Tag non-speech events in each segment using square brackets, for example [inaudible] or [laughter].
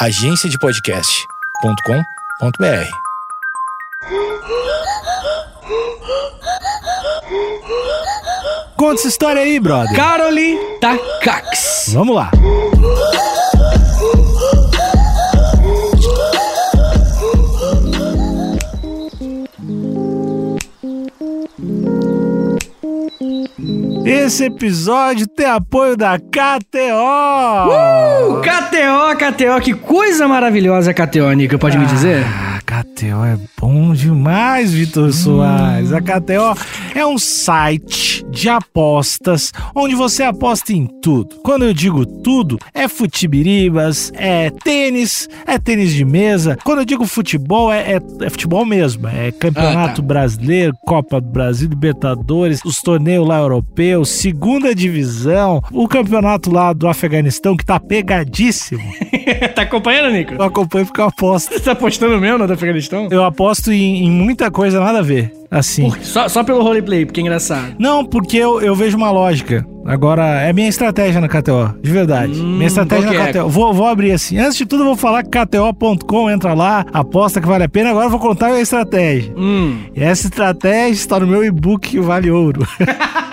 agenciadepodcast.com.br. Conta essa história aí, brother. Caroli Takax. Vamos lá. Esse episódio tem apoio da KTO. Uh, KTO, KTO, que coisa maravilhosa a KTO, Nico, pode me dizer? KTO é bom demais, Vitor Soares. A KTO é um site de apostas onde você aposta em tudo. Quando eu digo tudo, é futibiribas, é tênis, é tênis de mesa. Quando eu digo futebol, é, é- é futebol mesmo. É campeonato Ah, tá. brasileiro, Copa do Brasil, Libertadores, os torneios lá europeus, segunda divisão, o campeonato lá do Afeganistão que tá pegadíssimo. [laughs] tá acompanhando, Nico? Eu acompanho porque eu aposto. Você tá apostando mesmo da Afeganistão? Eu aposto em, em muita coisa nada a ver. Assim. Por- Só, só pelo roleplay, porque é engraçado. Não, porque eu, eu vejo uma lógica. Agora, é minha estratégia na KTO, de verdade. Hum, minha estratégia na que é? KTO. Vou, vou abrir assim. Antes de tudo, vou falar que KTO.com, entra lá, aposta que vale a pena. Agora eu vou contar a estratégia. Hum. E essa estratégia está no meu e-book que vale ouro. [laughs]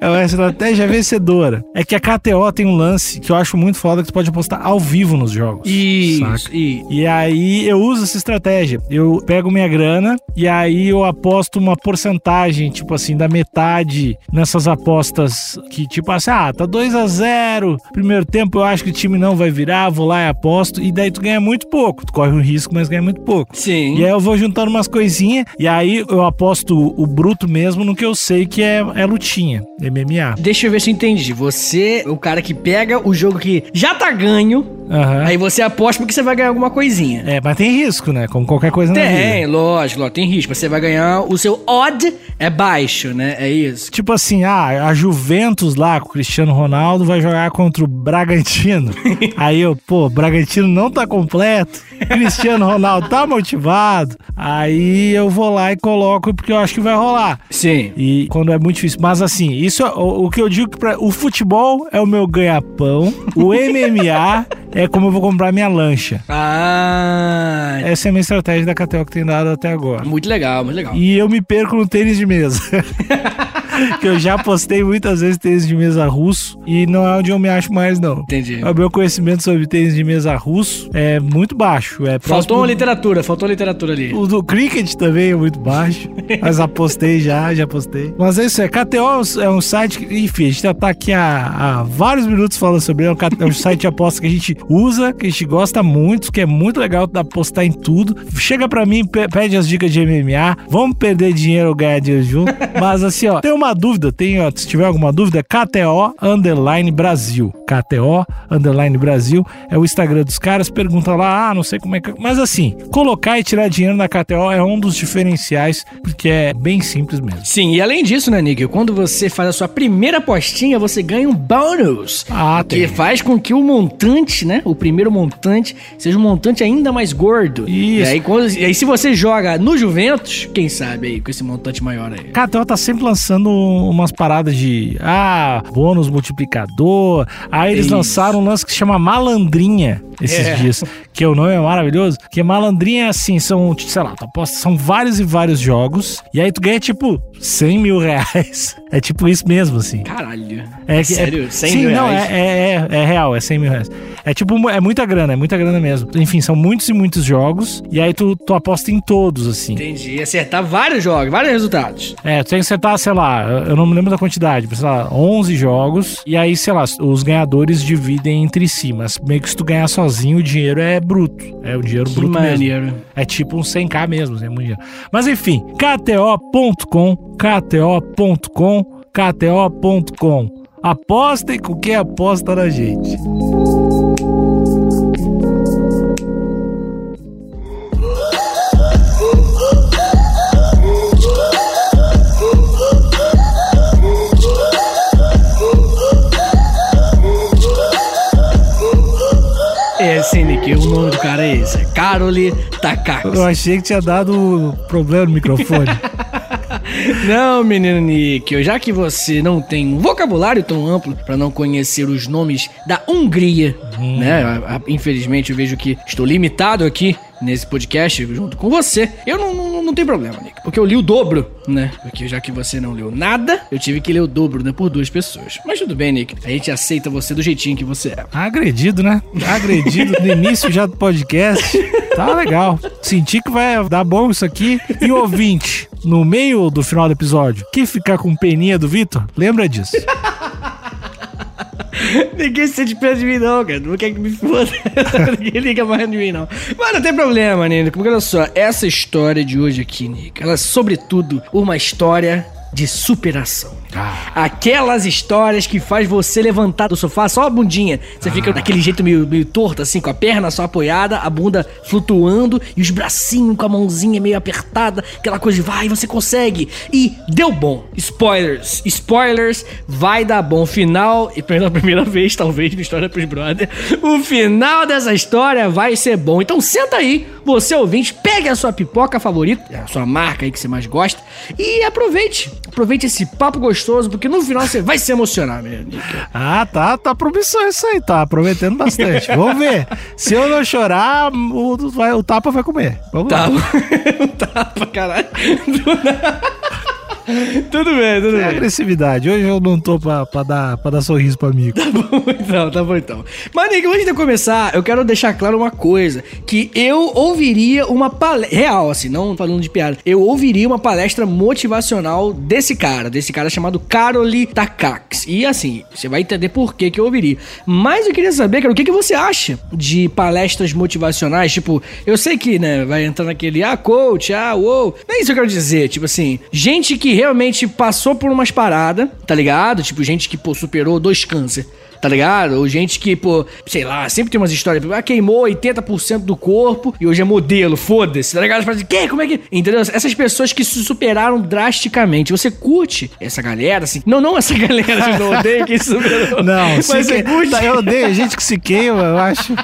É uma estratégia vencedora. É que a KTO tem um lance que eu acho muito foda que tu pode apostar ao vivo nos jogos. Isso. saca? E... E aí eu uso essa estratégia. Eu pego minha grana e aí eu aposto uma porcentagem, tipo assim, da metade nessas apostas que, tipo assim, ah, tá 2 a 0 Primeiro tempo eu acho que o time não vai virar, vou lá e aposto. E daí tu ganha muito pouco. Tu corre um risco, mas ganha muito pouco. Sim. E aí eu vou juntando umas coisinhas e aí eu aposto o bruto mesmo no que eu sei que é, é lutinha, MMA. Deixa eu ver se eu entendi. Você é o cara que pega o jogo que já tá ganho, Aham. aí você aposta porque você vai ganhar alguma coisinha. É, mas tem risco, né? Como qualquer coisa na vida. Tem, lógico, lógico, tem risco. Você vai ganhar, o seu odd é baixo, né? É isso. Tipo assim, ah, a Juventus lá com o Cristiano Ronaldo vai jogar contra o Bragantino. [laughs] Aí eu, pô, Bragantino não tá completo. Cristiano Ronaldo tá motivado. Aí eu vou lá e coloco porque eu acho que vai rolar. Sim. E quando é muito difícil. Mas assim, isso é o, o que eu digo que pra, o futebol é o meu ganha-pão. O [laughs] MMA é como eu vou comprar minha lancha. Ah, Essa é a minha estratégia da KTO que tem dado até agora. muito legal, muito legal. E eu me perco no tênis de mesa. [laughs] que eu já postei muitas vezes tênis de mesa russo e não é onde eu me acho mais, não. Entendi. O meu conhecimento sobre tênis de mesa russo é muito baixo. É Faltou próximo- uma literatura, faltou uma literatura ali. O do cricket também é muito baixo. [laughs] Mas apostei já, já postei. Mas é isso, é. KTO é um- é um site que, enfim, a gente já tá aqui há, há vários minutos falando sobre ele. É um É um site de aposta que a gente usa, que a gente gosta muito, que é muito legal de apostar em tudo. Chega pra mim, pe- pede as dicas de MMA. Vamos perder dinheiro ou ganhar dinheiro junto. [laughs] Mas assim, ó, tem uma dúvida, tem, ó, se tiver alguma dúvida, KTO Underline Brasil. KTO Underline Brasil é o Instagram dos caras. Pergunta lá, ah, não sei como é que. Mas assim, colocar e tirar dinheiro na KTO é um dos diferenciais, porque é bem simples mesmo. Sim, e além disso, né, Nick? Quando você faz a sua primeira apostinha, você ganha um bônus. Ah, que tem. faz com que o montante, né? O primeiro montante seja um montante ainda mais gordo. Isso. E aí, quando- e aí se você joga no Juventus, quem sabe aí, com esse montante maior aí. KTO tá sempre lançando umas paradas de ah, bônus multiplicador. Aí eles Isso. lançaram um lance que se chama Malandrinha esses É. dias. Que o nome é maravilhoso. Que Malandrinha é assim, são, sei lá, são vários e vários jogos. E aí tu ganha tipo 100 mil reais. [laughs] É tipo isso mesmo, assim. Caralho. É Sério? É, 100 sim, mil não, reais? é, é, é, é real, é 100 mil reais. É tipo, é muita grana, é muita grana mesmo. Enfim, são muitos e muitos jogos. E aí tu, tu aposta em todos, assim. Entendi. Acertar vários jogos, vários resultados. É, tu tem que acertar, sei lá, eu não me lembro da quantidade, mas sei lá, 11 jogos. E aí, sei lá, os ganhadores dividem entre si. Mas meio que se tu ganhar sozinho, o dinheiro é bruto. É o dinheiro Que bruto mesmo. maneiro. É tipo um 100k mesmo, é muito dinheiro. Mas enfim, KTO.com, KTO.com, KTO.com. Apostem com quem aposta na gente. Nick, o nome do cara é esse. É Caroli Takax. Eu achei que tinha dado problema no microfone. [laughs] Não, menino Níquel, já que você não tem um vocabulário tão amplo para não conhecer os nomes da Hungria, hum. né? Infelizmente eu vejo que estou limitado aqui nesse podcast junto com você, eu não, não, não tem problema, Nick. Porque eu li o dobro, né? Porque já que você não leu nada, eu tive que ler o dobro, né? Por duas pessoas. Mas tudo bem, Nick. A gente aceita você do jeitinho que você é. Agredido, né? Agredido no início já do podcast. Tá legal. Senti que vai dar bom isso aqui. E ouvinte, no meio do final do episódio, que ficar com peninha do Vitor, lembra disso. [laughs] Ninguém se sente perto de mim, não, cara. Não quer que me foda. [laughs] Ninguém liga mais de mim, não. Mas não tem problema, Nico. Porque olha só, essa história de hoje aqui, Nico, ela é sobretudo uma história de superação. Ah. Aquelas histórias que faz você levantar do sofá só a bundinha. Você ah. fica daquele jeito meio, meio torto, assim, com a perna só apoiada, a bunda flutuando e os bracinhos com a mãozinha meio apertada, aquela coisa de vai, você consegue. E deu bom. Spoilers. Spoilers, vai dar bom. Final, e pela primeira vez, talvez, na história pros brother, o final dessa história vai ser bom. Então senta aí, você ouvinte, pegue a sua pipoca favorita, a sua marca aí que você mais gosta, e aproveite. Aproveite esse papo gostoso gostoso, porque no final você vai se emocionar, menino. Ah, tá, tá promissor isso aí, tá prometendo bastante. Vamos ver. Se eu não chorar, o, o tapa vai comer. Vamos tapa. lá. tapa, [laughs] caralho. [laughs] tudo bem, tudo é bem. agressividade. Hoje eu não tô pra, pra, dar, pra dar sorriso pro amigo. Tá bom [laughs] então, tá bom então. Mas, Nick, antes de começar, eu quero deixar claro uma coisa: que eu ouviria uma palestra. Real, assim, não falando de piada. Eu ouviria uma palestra motivacional desse cara, desse cara chamado Karoli Takax. E assim, você vai entender por que, que eu ouviria. Mas eu queria saber, cara, o que, que você acha de palestras motivacionais? Tipo, eu sei que, né, vai entrar naquele, ah, coach, ah, uou. Não é isso que eu quero dizer. Tipo assim, gente que realmente passou por umas paradas, tá ligado? Tipo, gente que, pô, superou dois câncer tá ligado? Ou gente que, pô, sei lá, sempre tem umas histórias, ah, queimou 80% do corpo e hoje é modelo, foda-se, tá ligado? Fala que? Como é que. Entendeu? Essas pessoas que se superaram drasticamente. Você curte essa galera, assim? Não, não essa [laughs] galera, eu não odeio quem superou. [laughs] Não, mas você que... curte. Tá, eu odeio gente que se queima, eu acho.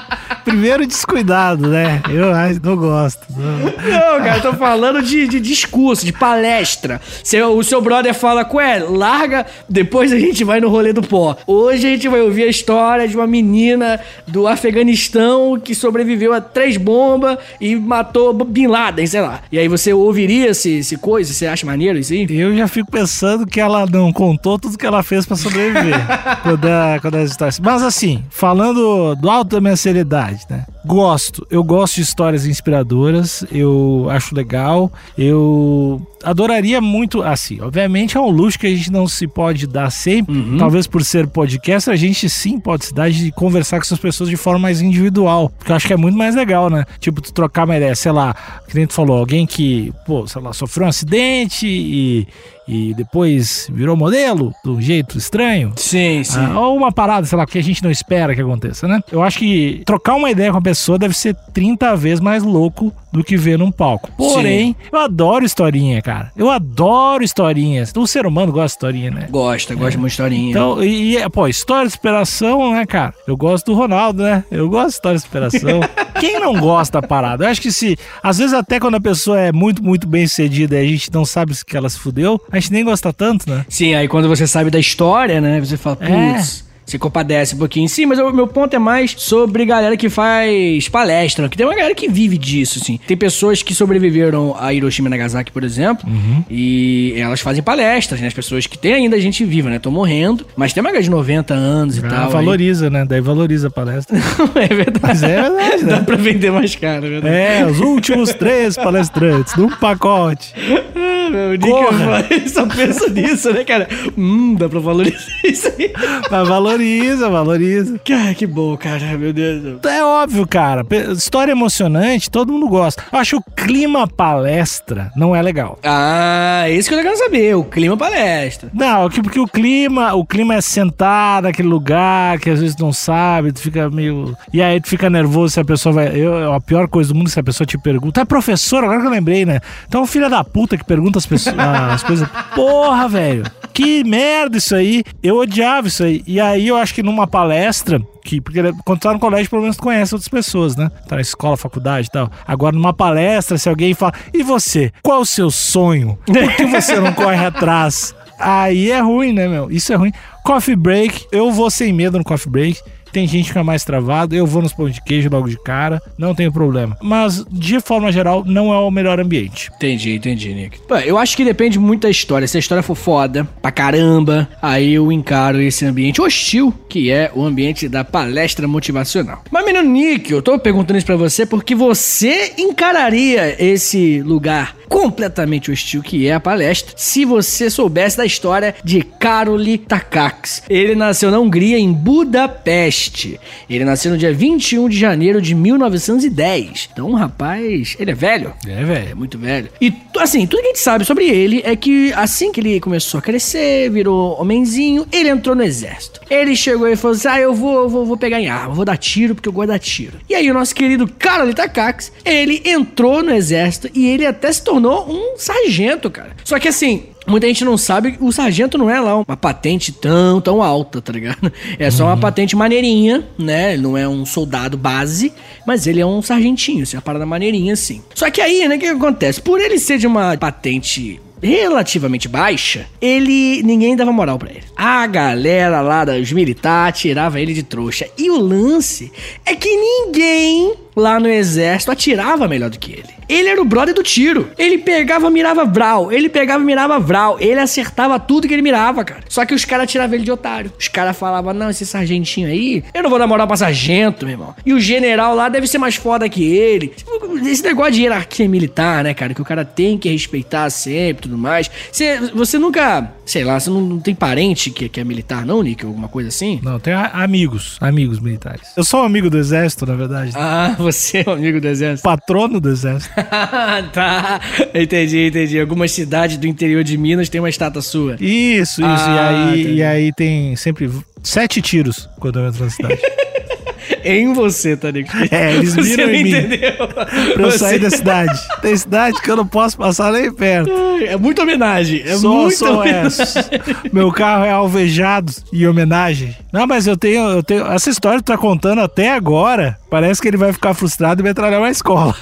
Primeiro descuidado, né? Eu não gosto. Não, não cara, eu tô falando de, de discurso, de palestra. Seu, o seu brother fala, ué, larga, depois a gente vai no rolê do pó. Hoje a gente vai ouvir a história de uma menina do Afeganistão que sobreviveu a três bombas e matou Bin Laden, sei lá. E aí você ouviria esse, esse coisa? Você acha maneiro isso aí? Eu já fico pensando que ela não contou tudo que ela fez para sobreviver [laughs] quando, a, quando as histórias. Mas assim, falando do alto da minha seriedade, né? Gosto, eu gosto de histórias inspiradoras, eu acho legal, eu adoraria muito, assim, obviamente é um luxo que a gente não se pode dar sempre, uhum. talvez por ser podcast, a gente sim pode se dar de conversar com essas pessoas de forma mais individual, porque eu acho que é muito mais legal, né? Tipo, tu trocar uma ideia, sei lá, que nem tu falou, alguém que, pô, sei lá, sofreu um acidente e e depois virou modelo de um jeito estranho. Sim, sim. Ah, ou uma parada, sei lá, que a gente não espera que aconteça, né? Eu acho que trocar uma ideia com a pessoa deve ser 30 vezes mais louco do que ver num palco. Porém, sim. eu adoro historinha, cara. Eu adoro historinhas. O ser humano gosta de historinha, né? Gosta, gosta é. de uma historinha. Então, e, e, pô, história de superação, né, cara? Eu gosto do Ronaldo, né? Eu gosto de história de superação. [laughs] Quem não gosta da parada? Eu acho que se, às vezes até quando a pessoa é muito, muito bem sucedida e a gente não sabe que ela se fudeu, a gente nem gosta tanto, né? Sim, aí quando você sabe da história, né? Você fala, é. putz. É. Você compadece um pouquinho. Sim, mas o meu ponto é mais sobre galera que faz palestra. Que tem uma galera que vive disso, assim. Tem pessoas que sobreviveram a Hiroshima e Nagasaki, por exemplo. Uhum. E elas fazem palestras, né? As pessoas que tem ainda gente viva, né? Estão morrendo. Mas tem uma galera de 90 anos e ah, tal. Valoriza, aí. né? Daí valoriza a palestra. [laughs] é verdade. Mas é verdade, né? Dá pra vender mais caro, é verdade. É, os últimos três palestrantes num pacote. Ah, meu, Nick [laughs] só pensa nisso, né, cara? Hum, dá pra valorizar isso aí. Mas valoriza Valoriza, valoriza. Que, que bom, cara, meu Deus. É óbvio, cara. História emocionante, todo mundo gosta. Eu acho que o clima palestra não é legal. Ah, isso que eu quero saber, o clima palestra. Não, porque o clima, o clima é sentar naquele lugar que às vezes não sabe, tu fica meio. E aí tu fica nervoso se a pessoa vai. Eu, a pior coisa do mundo é se a pessoa te pergunta. É professor, agora que eu lembrei, né? Então, filha da puta que pergunta as, pessoas, [laughs] as coisas. Porra, velho. Que merda isso aí. Eu odiava isso aí. E aí eu acho que numa palestra, que, porque quando tá no colégio, pelo menos tu conhece outras pessoas, né? Tá na escola, faculdade e tal. Agora, numa palestra, se alguém fala, e você? Qual o seu sonho? Por que você não corre atrás? [laughs] Aí é ruim, né, meu? Isso é ruim. Coffee break, eu vou sem medo no coffee break. Tem gente que fica mais travado, eu vou nos pão de queijo logo de cara, não tem problema. Mas, de forma geral, não é o melhor ambiente. Entendi, entendi, Nick. Pô, eu acho que depende muito da história. Se a história for foda, pra caramba, aí eu encaro esse ambiente hostil, que é o ambiente da palestra motivacional. Mas, menino Nick, eu tô perguntando isso pra você porque você encararia esse lugar completamente hostil que é a palestra, se você soubesse da história de Karoli Takacs. Ele nasceu na Hungria, em Budapeste. Ele nasceu no dia 21 de janeiro de 1910. Então, rapaz, ele é velho. É, velho. É muito velho. E, assim, tudo que a gente sabe sobre ele é que assim que ele começou a crescer, virou homenzinho, ele entrou no exército. Ele chegou e falou assim: Ah, eu vou, vou, vou pegar em arma, vou dar tiro porque eu gosto de dar tiro. E aí, o nosso querido Karol Takacs, ele entrou no exército e ele até se tornou um sargento, cara. Só que assim, Muita gente não sabe, o sargento não é lá uma patente tão, tão alta, tá ligado? É só uma patente maneirinha, né? Ele não é um soldado base, mas ele é um sargentinho, assim, uma parada maneirinha, assim. Só que aí, né, o que acontece? Por ele ser de uma patente relativamente baixa, ele ninguém dava moral para ele. A galera lá dos militares tirava ele de trouxa. E o lance é que ninguém lá no exército atirava melhor do que ele. Ele era o brother do tiro. Ele pegava, mirava Vral. Ele pegava, mirava Vral. Ele acertava tudo que ele mirava, cara. Só que os caras tiravam ele de otário. Os caras falavam, não, esse sargentinho aí, eu não vou dar moral pra sargento, meu irmão. E o general lá deve ser mais foda que ele. Esse negócio de hierarquia militar, né, cara, que o cara tem que respeitar sempre tudo mais. Você, você nunca, sei lá, você não, não tem parente que, que é militar, não, Nick? Alguma coisa assim? Não, tem amigos, amigos militares. Eu sou um amigo do exército, na verdade. Ah, você é [laughs] um amigo do exército. Patrono do exército. [laughs] tá, entendi, entendi. Algumas cidades do interior de Minas tem uma estátua sua. Isso, isso. Ah, e, aí, e aí tem sempre sete tiros quando eu entro na cidade. [laughs] em você, tá ligado? É, eles viram em mim. Entendeu? Pra eu você... sair da cidade. [laughs] Tem cidade que eu não posso passar nem perto. É muita homenagem. É só, muita só homenagem. É. Meu carro é alvejado em homenagem. Não, mas eu tenho, eu tenho. Essa história que tu tá contando até agora, parece que ele vai ficar frustrado e vai trabalhar na escola.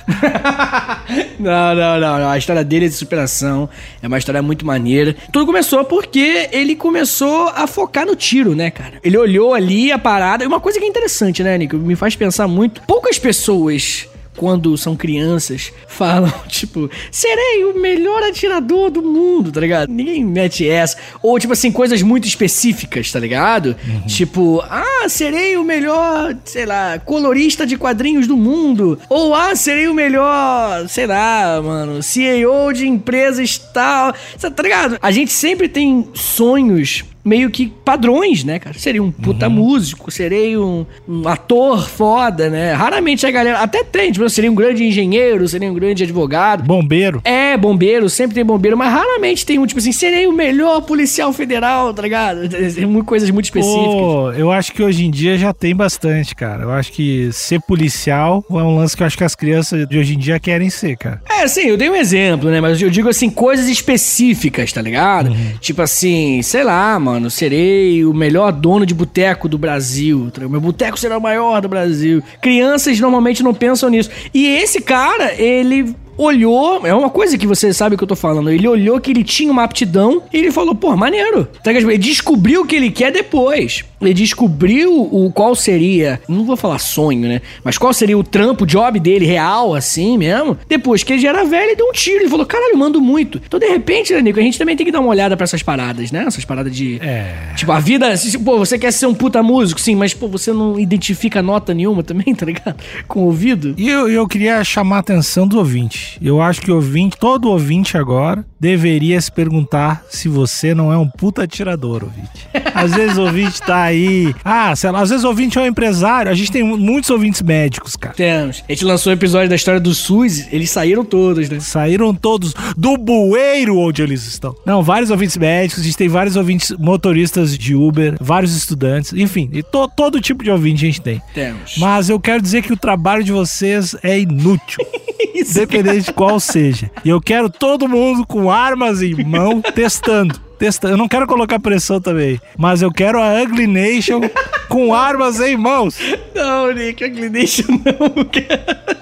[laughs] não, não, não, não. A história dele é de superação. É uma história muito maneira. Tudo começou porque ele começou a focar no tiro, né, cara? Ele olhou ali a parada. E uma coisa que é interessante, né, Nico? Me faz pensar muito. Poucas pessoas quando são crianças, [laughs] falam, tipo, serei o melhor atirador do mundo, tá ligado? Ninguém mete essa. Ou, tipo assim, coisas muito específicas, tá ligado? Uhum. Tipo, ah, serei o melhor, sei lá, colorista de quadrinhos do mundo. Ou, ah, serei o melhor, sei lá, mano, CEO de empresas tal. Tá ligado? A gente sempre tem sonhos meio que padrões, né, cara? Seria um puta uhum. músico, serei um, um, ator foda, né? Raramente a galera. Até tem, tipo, seria um grande engenheiro, seria um grande advogado. Bombeiro. É, bombeiro, sempre tem bombeiro, mas raramente tem um, tipo assim, serei o melhor policial federal, tá ligado? [laughs] Tem coisas muito específicas. Pô, eu acho que hoje em dia já tem bastante, cara. Eu acho que ser policial é um lance que eu acho que as crianças de hoje em dia querem ser, cara. É, sim, eu dei um exemplo, né? Mas eu digo assim, coisas específicas, tá ligado? Uhum. Tipo assim, sei lá, mano mano, serei o melhor dono de boteco do Brasil. Meu boteco será o maior do Brasil. Crianças normalmente não pensam nisso. E esse cara, ele olhou, é uma coisa que você sabe que eu tô falando, ele olhou que ele tinha uma aptidão e ele falou, pô, maneiro. Ele descobriu o que ele quer depois. Ele descobriu o qual seria, não vou falar sonho, né? Mas qual seria o trampo, job dele real, assim mesmo. Depois que ele já era velho, ele deu um tiro. Ele falou, caralho, mando muito. Então, de repente, né, Nico, a gente também tem que dar uma olhada para essas paradas, né? Essas paradas de. É. Tipo, a vida. Pô, você quer ser um puta músico, sim, mas, pô, você não identifica nota nenhuma também, [laughs] tá ligado? Com o ouvido. E eu, eu queria chamar a atenção do ouvinte. Eu acho que o ouvinte, todo ouvinte agora, deveria se perguntar se você não é um puta atirador, ouvinte. Às vezes o ouvinte tá aí. Ah, sei lá, às vezes o ouvinte é um empresário. A gente tem muitos ouvintes médicos, cara. Temos. A gente lançou um episódio da história do SUS, eles saíram todos, né? Saíram todos do bueiro onde eles estão. Não, vários ouvintes médicos, a gente tem vários ouvintes motoristas de Uber, vários estudantes, enfim, e to, todo tipo de ouvinte a gente tem. Temos. Mas eu quero dizer que o trabalho de vocês é inútil. [laughs] Isso, Independente de qual seja. E eu quero todo mundo com armas em mão testando testar. Eu não quero colocar pressão também, mas eu quero a Ugly Nation com armas em mãos. Não, Nick, Ugly Nation não, cara.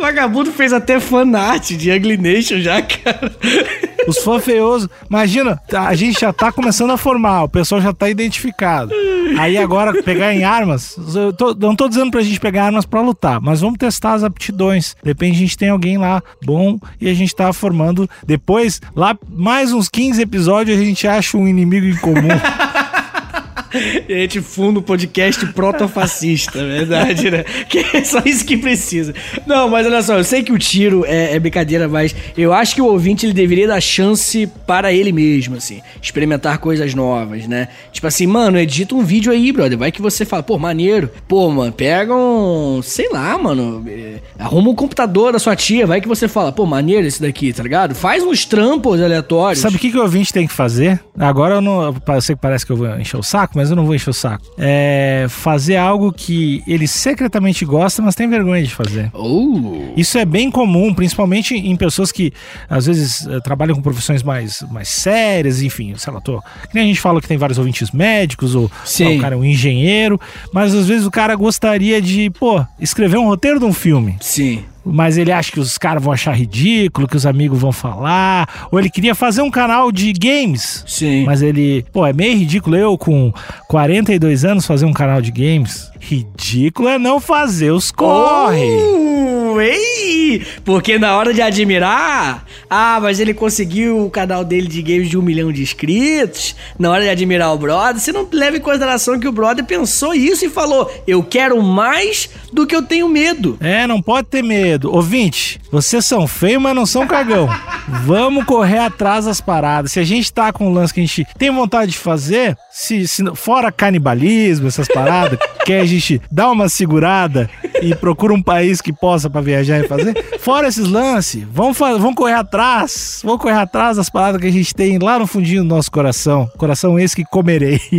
O vagabundo fez até fanart de Ugly Nation já, cara. Os fãs feiosos. Imagina, a gente já tá começando a formar, o pessoal já tá identificado. Aí agora, pegar em armas. Eu tô- não tô dizendo pra gente pegar armas pra lutar, mas vamos testar as aptidões. De repente a gente tem alguém lá bom e a gente tá formando. Depois, lá mais uns 15 episódios, a gente acha um inimigo em comum. [laughs] E a gente funda o podcast protofascista, é verdade, né? Que é só isso que precisa. Não, mas olha só, eu sei que o tiro é, é brincadeira, mas eu acho que o ouvinte ele deveria dar chance para ele mesmo, assim, experimentar coisas novas, né? Tipo assim, mano, edita um vídeo aí, brother. Vai que você fala, pô, maneiro. Pô, mano, pega um. Sei lá, mano. é, Arruma um computador da sua tia. Vai que você fala, pô, maneiro esse daqui, tá ligado? Faz uns trampos aleatórios. Sabe o que, que o ouvinte tem que fazer? Agora eu não. Eu sei que parece que eu vou encher o saco, mas eu não vou encher o saco. É fazer algo que ele secretamente gosta, mas tem vergonha de fazer. Oh. Isso é bem comum, principalmente em pessoas que às vezes eh, trabalham com profissões mais, mais sérias, enfim, sei lá, tô. Que nem a gente fala que tem vários ouvintes médicos, ou Sim. o cara é um engenheiro, mas às vezes o cara gostaria de, pô, escrever um roteiro de um filme. Sim. Mas ele acha que os caras vão achar ridículo, que os amigos vão falar. Ou ele queria fazer um canal de games. Sim. Mas ele, pô, é meio ridículo eu com 42 anos fazer um canal de games. Ridículo é não fazer os corre. Ei! Porque na hora de admirar, ah, mas ele conseguiu o canal dele de games de um milhão de inscritos. Na hora de admirar o brother, você não leva em consideração que o brother pensou isso e falou: Eu quero mais do que eu tenho medo. É, não pode ter medo. Ouvinte, vocês são feios, mas não são cagão. [laughs] Vamos correr atrás das paradas. Se a gente tá com um lance que a gente tem vontade de fazer, se, se fora canibalismo, essas paradas, [laughs] que a gente dá uma segurada e procura um país que possa pra viajar e fazer, [laughs] fora esses lances, vamos, vamos correr atrás. Vamos correr atrás das paradas que a gente tem lá no fundinho do nosso coração. Coração esse que comerei. [laughs]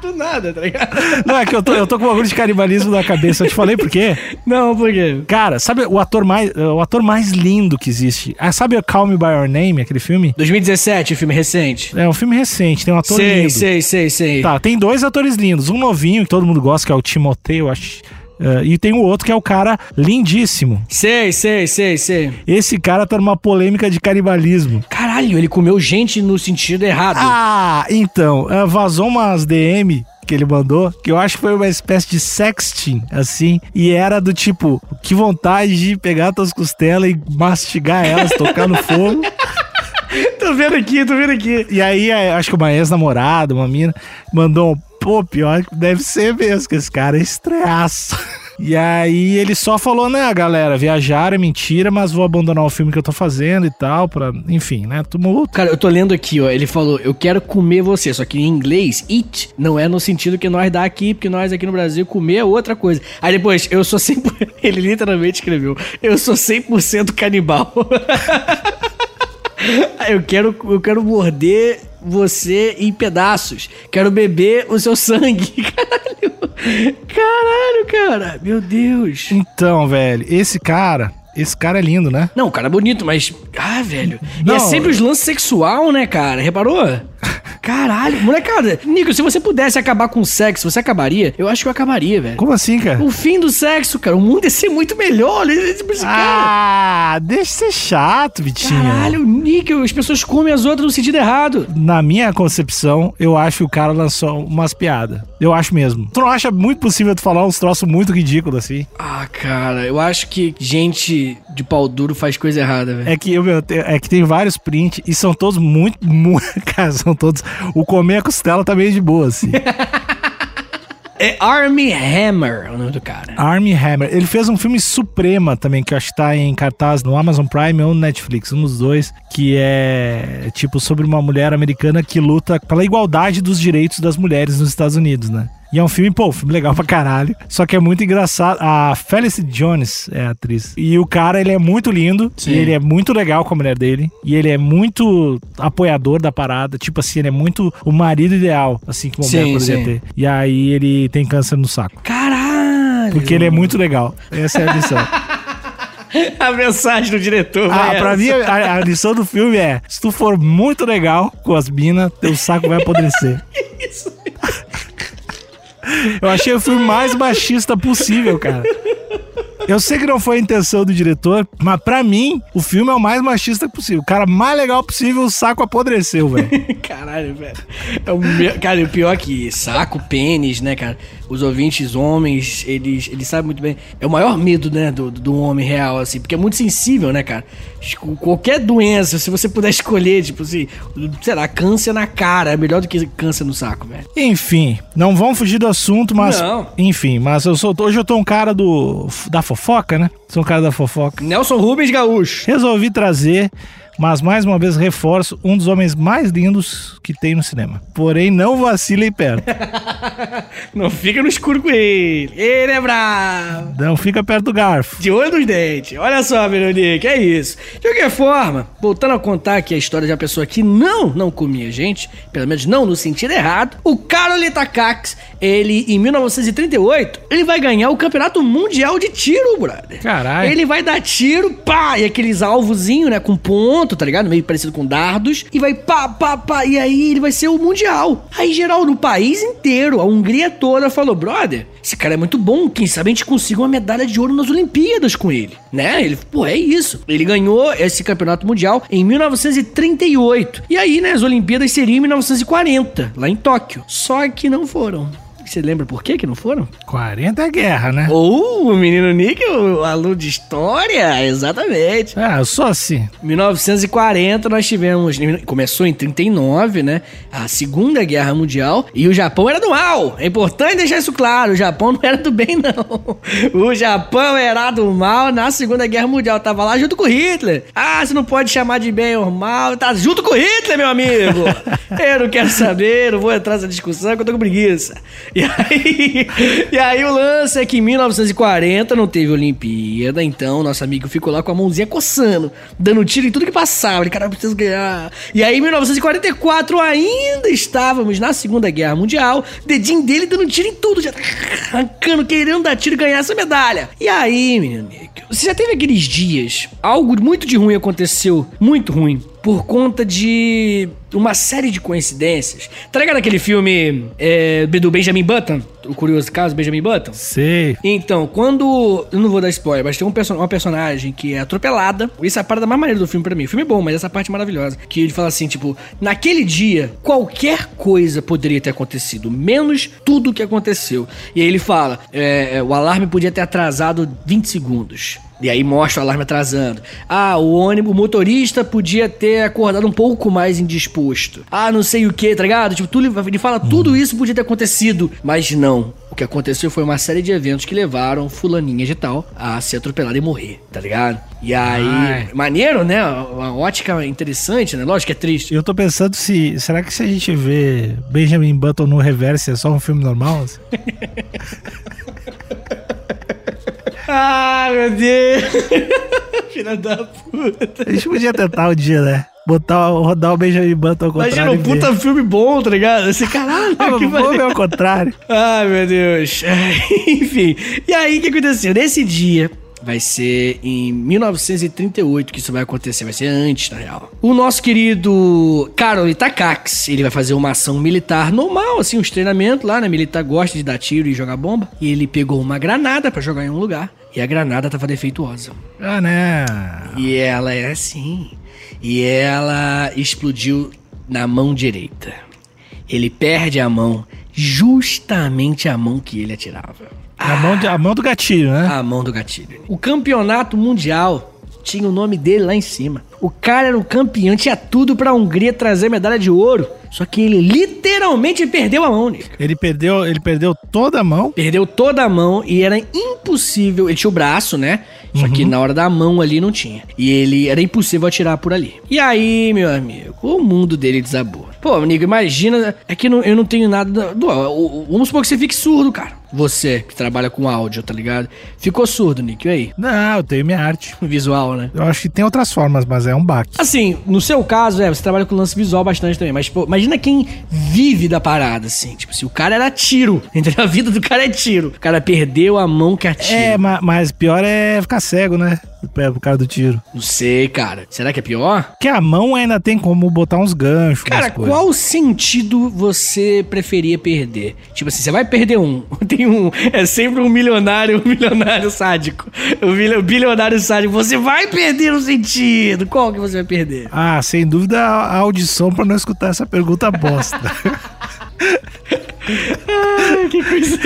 Do nada, tá ligado? Não, é que eu tô, eu tô com um bagulho de canibalismo na cabeça. Eu te falei por quê? [laughs] Não, por quê? Cara, sabe o ator mais, o ator mais lindo que existe? Ah, sabe o Call Me By Your Name, aquele filme? 2017, o filme recente. É um filme recente, tem um ator sei, lindo. sei, sei, sei. Tá, tem dois atores lindos. Um novinho, que todo mundo gosta, que é o Timothée, eu acho. Eh, e tem o outro que é o cara lindíssimo. Sei, sei, sei, sei. Esse cara tá numa polêmica de canibalismo. Caralho, ele comeu gente no sentido errado. Ah, então, eh, vazou umas DM que ele mandou, que eu acho que foi uma espécie de sexting, assim, e era do tipo, que vontade de pegar tuas costelas e mastigar elas, tocar no fogo. [laughs] Tô vendo aqui, tô vendo aqui. E aí, é, acho que uma ex-namorada, uma mina, mandou pô, pior que deve ser mesmo, que esse cara é estreaço. [laughs] E aí ele só falou, né, galera, viajar é mentira, mas vou abandonar o filme que eu tô fazendo e tal, pra, enfim, né, tumulto. Cara, eu tô lendo aqui, ó. Ele falou, eu quero comer você. Só que em inglês, eat não é no sentido que nós dá aqui, porque nós aqui no Brasil comer é outra coisa. Aí depois, eu sou 100%. [laughs] Ele literalmente escreveu, eu sou 100% canibal. [laughs] eu quero, eu quero morder você em pedaços. Quero beber o seu sangue. [laughs] Caralho. Caralho, cara. Meu Deus. Então, velho, esse cara, esse cara é lindo, né? Não, o cara é bonito, mas. Ah, velho. E Não. é sempre os lances sexual, né, cara? Reparou? [laughs] Caralho, molecada. Nico, se você pudesse acabar com o sexo, você acabaria? Eu acho que eu acabaria, velho. Como assim, cara? O fim do sexo, cara. O mundo ia ser muito melhor. Esse cara. Ah, deixa de ser chato, Vitinho. Caralho, Nico, as pessoas comem as outras no sentido errado. Na minha concepção, eu acho que o cara lançou umas piadas. Eu acho mesmo. Tu não acha muito possível tu falar uns troços muito ridículos assim? Ah, cara, eu acho que gente de pau duro faz coisa errada, velho. É que, eu, é que tem vários prints e são todos muito, [laughs] muito. Cara, são todos. O comer a costela tá meio de boa, assim. [laughs] É Army Hammer o nome do cara. Army Hammer. Ele fez um filme Suprema também, que eu acho que tá em cartaz no Amazon Prime ou no Netflix, um dos dois, que é tipo sobre uma mulher americana que luta pela igualdade dos direitos das mulheres nos Estados Unidos, né? E é um filme, pô, um filme legal pra caralho. Só que é muito engraçado. A Felicity Jones é a atriz. E o cara, ele é muito lindo. Sim. E ele é muito legal com a mulher dele. E ele é muito apoiador da parada. Tipo assim, ele é muito o marido ideal, assim, que uma mulher poderia sim. ter. E aí ele tem câncer no saco. Caralho. Porque ele é muito legal. Essa é a lição. [laughs] a mensagem do diretor. Ah, pra essa. mim, a, a lição do filme é: se tu for muito legal com as minas, teu saco vai apodrecer. [laughs] Isso. Eu achei o filme mais machista possível, cara. Eu sei que não foi a intenção do diretor, mas pra mim, o filme é o mais machista possível. O cara mais legal possível, o saco apodreceu, velho. [laughs] Caralho, velho. É o meu- Cara, o pior é que saco, pênis, né, cara? Os ouvintes homens, eles, eles sabem muito bem. É o maior medo, né, do, do homem real, assim, porque é muito sensível, né, cara? Esco- Qualquer doença, se você puder [laughs] escolher, tipo assim, sei lá, câncer na cara é melhor do que câncer no saco, velho. Enfim, não vamos fugir do assunto, mas. Não. Enfim, mas eu sou. Hoje eu tô um cara do. da fofoca, né? Sou um cara da fofoca. Nelson Rubens Gaúcho. Resolvi trazer, mas mais uma vez reforço, um dos homens mais lindos que tem no cinema. Porém, não vacilem perto. [laughs] Não fica no escuro com ele. Ele é bravo. Não fica perto do garfo. De olho nos dentes. Olha só, Veronique, é isso. De qualquer forma, voltando a contar aqui a história de uma pessoa que não, não comia gente, pelo menos não no sentido errado, o Carolita Cax, ele, em 1938, ele vai ganhar o Campeonato Mundial de Tiro, brother. Caralho. Ele vai dar tiro, pá, e aqueles alvozinhos, né, com ponto, tá ligado? Meio parecido com dardos, e vai pá, pá, pá, e aí ele vai ser o Mundial. Aí, geral, no país inteiro, a Hungria toda falou, brother, esse cara é muito bom, quem sabe a gente consiga uma medalha de ouro nas Olimpíadas com ele, né? Ele, pô, é isso. Ele ganhou esse campeonato mundial em 1938. E aí, né, as Olimpíadas seriam em 1940, lá em Tóquio. Só que não foram. Você lembra por que que não foram? 40 é guerra, né? Ou o menino Nick, o aluno de história, exatamente. Ah, eu sou assim. 1940 nós tivemos, começou em 39, né? A Segunda Guerra Mundial e o Japão era do mal. É importante deixar isso claro, o Japão não era do bem não. [laughs] O Japão era do mal na Segunda Guerra Mundial, tava lá junto com Hitler. Ah, você não pode chamar de bem ou mal, tá junto com Hitler, meu amigo. [laughs] Eu não quero saber, não vou entrar nessa discussão que eu tô com preguiça. E aí, e aí o lance é que em 1940 não teve Olimpíada, então nosso amigo ficou lá com a mãozinha coçando, dando tiro em tudo que passava. Ele, cara, preciso ganhar. E aí, em 1944, ainda estávamos na Segunda Guerra Mundial, dedinho dele dando tiro em tudo, já arrancando, querendo dar tiro e ganhar essa medalha. E aí, menino você já teve aqueles dias, algo muito de ruim aconteceu, muito ruim, por conta de uma série de coincidências. Tá ligado aquele filme é, do Benjamin Button? O curioso caso Benjamin Button? Sei. Então, quando. Eu não vou dar spoiler, mas tem um perso uma personagem que é atropelada. Isso é a parada mais maneira do filme pra mim. O filme é bom, mas essa parte é maravilhosa. Que ele fala assim: tipo, naquele dia, qualquer coisa poderia ter acontecido, menos tudo que aconteceu. E aí ele fala: é, é, o alarme podia ter atrasado 20 segundos. E aí mostra o alarme atrasando. Ah, o ônibus, o motorista podia ter acordado um pouco mais indisposto. Ah, não sei o que, tá ligado? Tipo, tudo, ele fala tudo isso podia ter acontecido. Mas não. O que aconteceu foi uma série de eventos que levaram fulaninha de tal a ser atropelada e morrer, tá ligado? E aí, Ai. maneiro, né? Uma ótica interessante, né? Lógico que é triste. Eu tô pensando se. Será que se a gente vê Benjamin Button no reverse é só um filme normal? assim? [laughs] Ah, meu Deus! [laughs] Filha da puta. A gente podia tentar um dia, né? Botar, rodar o Benjamin Button ao contrário. Imagina um e ver. puta filme bom, tá ligado? Esse caralho, Ah, que vamos maneiro. ver ao contrário. Ai, [laughs] meu Deus. [laughs] Enfim. E aí, o que aconteceu? Nesse dia, vai ser em 1938 que isso vai acontecer. Vai ser antes, na real. O nosso querido Karol Itakax, ele vai fazer uma ação militar normal, assim, uns treinamentos lá, né? Militar gosta de dar tiro e jogar bomba. E ele pegou uma granada pra jogar em um lugar. E a granada tava defeituosa. Ah, né? E ela é assim. E ela explodiu na mão direita. Ele perde a mão, justamente a mão que ele atirava. A mão, de- a mão do gatilho, né? A mão do gatilho. O campeonato mundial tinha o nome dele lá em cima. O cara era o campeão, tinha tudo pra Hungria trazer medalha de ouro. Só que ele literalmente perdeu a mão, Nick. Ele perdeu, ele perdeu toda a mão. Perdeu toda a mão e era impossível. Ele tinha o braço, né? Só que na hora da mão ali não tinha. E ele era impossível atirar por ali. E aí, meu amigo, o mundo dele desabou. Pô, amigo, imagina. É que não- eu não tenho nada. Do, vamos supor que você fique surdo, cara. Você, que trabalha com áudio, tá ligado? Ficou surdo, Nick, e aí? Não, eu tenho minha arte. [laughs] Visual, né? Eu acho que tem outras formas, mas é um baque. Assim, no seu caso, é, você trabalha com lance visual bastante também, mas, pô, imagina quem vive da parada, assim. Tipo, se o cara era tiro, [laughs] entendeu? A vida do cara é tiro. O cara perdeu a mão que atira. É, ma- mas pior é ficar cego, né? É, Por causa do tiro. Não sei, cara. Será que é pior? Porque a mão ainda tem como botar uns ganchos. Cara, qual sentido você preferia perder? Tipo assim, você vai perder um. [laughs] Tem um. É sempre um milionário, um milionário sádico. O o bilionário sádico. Você vai perder um sentido. Qual que você vai perder? Ah, sem dúvida a audição pra não escutar essa pergunta bosta. [laughs] Ai, que coisa.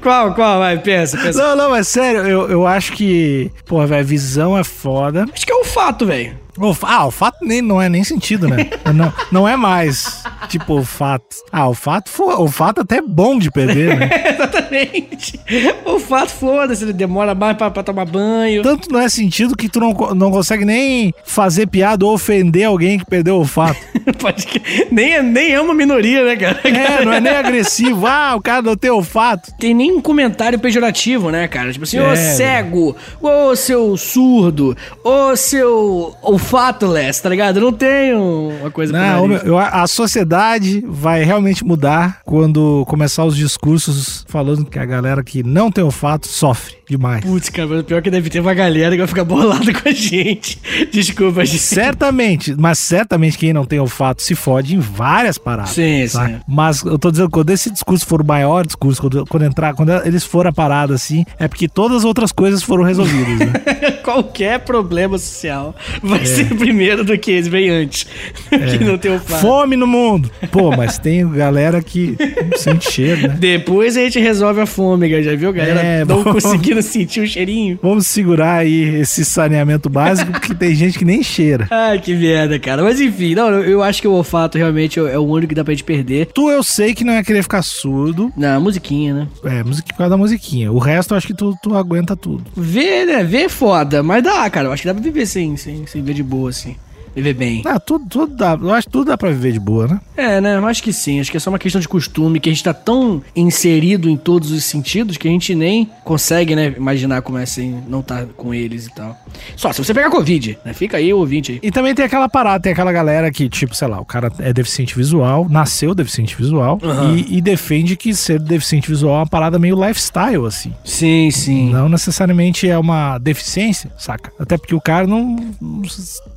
qual, qual? Vai, pensa, pensa. não, não, mas sério, eu, eu acho que, pô, velho, visão é foda. Acho que é o fato, velho. Ah, o fato nem, não é nem sentido, né? [laughs] não, não é mais, tipo, o fato. Ah, o fato, o fato até é bom de perder, né? [laughs] Exatamente. O fato, foda-se, ele demora mais pra, pra tomar banho. Tanto não é sentido que tu não, não consegue nem fazer piada ou ofender alguém que perdeu o fato. [laughs] Pode que... nem, é- nem é uma minoria, né, cara? É, não é nem agressivo. Ah, o cara não tem olfato. tem nem um comentário pejorativo, né, cara? Tipo assim, ô É, cego, ô seu surdo, ô seu olfatoless, tá ligado? Não tem um- uma coisa Não, meu, eu- a sociedade vai realmente mudar quando começar os discursos falando que a galera que não tem olfato sofre demais. Putz, cara, pior é que deve ter uma galera que vai ficar bolada com a gente. [laughs] Desculpa, gente. Certamente, mas certamente quem não tem olfato se fode em várias paradas. Sim, tá? sim. Mas eu tô dizendo, quando esse discurso for o maior discurso, quando, quando entrar, quando eles forem a parada assim, é porque todas as outras coisas foram resolvidas, né? [laughs] Qualquer problema social É. vai ser primeiro do que esse, bem antes. [laughs] que não tem olfato. Fome no mundo! Pô, mas tem galera que sente cheiro, né? Depois a gente resolve a fome. Já viu, galera? É, não bom. conseguindo [laughs] sentir o cheirinho. Vamos segurar aí esse saneamento básico, porque tem gente que nem cheira. Ai, [laughs] que merda, cara. Mas enfim, não, eu acho que o olfato realmente é o único que dá pra gente perder. Tu eu sei que não é querer ficar surdo. Na musiquinha, né? É, música por causa da musiquinha. O resto eu acho que tu, tu aguenta tudo. Ver, né? Ver é foda, mas dá, cara. Eu acho que dá pra viver sem, sem, sem ver de boa, assim. Viver bem. Ah, tudo, tudo dá. Eu acho que tudo dá pra viver de boa, né? É, né? Eu acho que sim. Acho que é só uma questão de costume, que a gente tá tão inserido em todos os sentidos que a gente nem consegue, né, imaginar como é assim, não tá com eles e tal. Só se você pegar Covid, né? Fica aí o ouvinte aí. E também tem aquela parada, tem aquela galera que, tipo, sei lá, o cara é deficiente visual, nasceu deficiente visual Aham. e, e defende que ser deficiente visual é uma parada meio lifestyle, assim. Sim, sim. Não necessariamente é uma deficiência, saca? Até porque o cara não, não,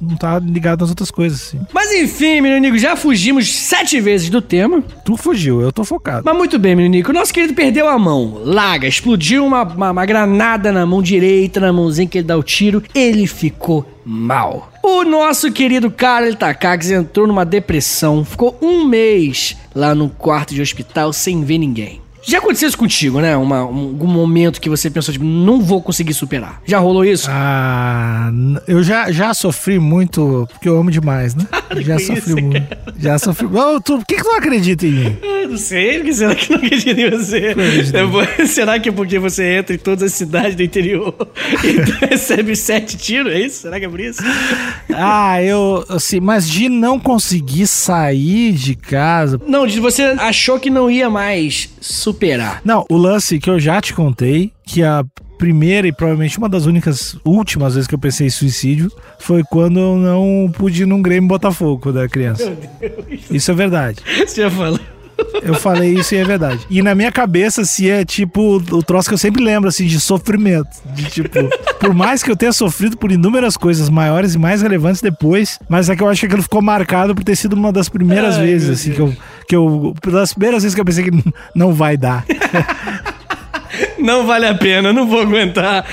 não tá ligado nas outras coisas, assim. Mas enfim, menino Nico, já fugimos sete vezes do tema. Tu fugiu, eu tô focado. Mas muito bem, menino Nico. O nosso querido perdeu a mão. Laga, explodiu uma, uma, uma granada na mão direita, na mãozinha que ele dá o tiro. Ele ficou mal. O nosso querido Karel Takags entrou numa depressão. Ficou um mês lá no quarto de hospital sem ver ninguém. Já aconteceu isso contigo, né? Uma, um, algum momento que você pensou, tipo, não vou conseguir superar. Já rolou isso? Ah, eu já, já sofri muito, porque eu amo demais, né? [laughs] já sofri isso, muito. Já sofri. Ô, tu, por que, que tu não acredita em mim? Ah, não sei, porque será que não acredita em você? Depois, [laughs] será que é porque você entra em todas as cidades do interior [laughs] e recebe sete tiros? É isso? Será que é por isso? Ah, eu, assim, mas de não conseguir sair de casa. Não, de você achou que não ia mais superar. Não, o lance que eu já te contei, que a primeira e provavelmente uma das únicas últimas vezes que eu pensei em suicídio foi quando eu não pude ir num Grêmio Botafogo era criança. Isso é verdade. Você já falou. Eu falei isso e é verdade. E na minha cabeça, assim, é tipo o troço que eu sempre lembro, assim, de sofrimento. De tipo, por mais que eu tenha sofrido por inúmeras coisas maiores e mais relevantes depois, mas é que eu acho que aquilo ficou marcado por ter sido uma das primeiras Ai, vezes, assim, que eu, que eu. Das primeiras vezes que eu pensei que não vai dar. [laughs] Não vale a pena, não vou aguentar.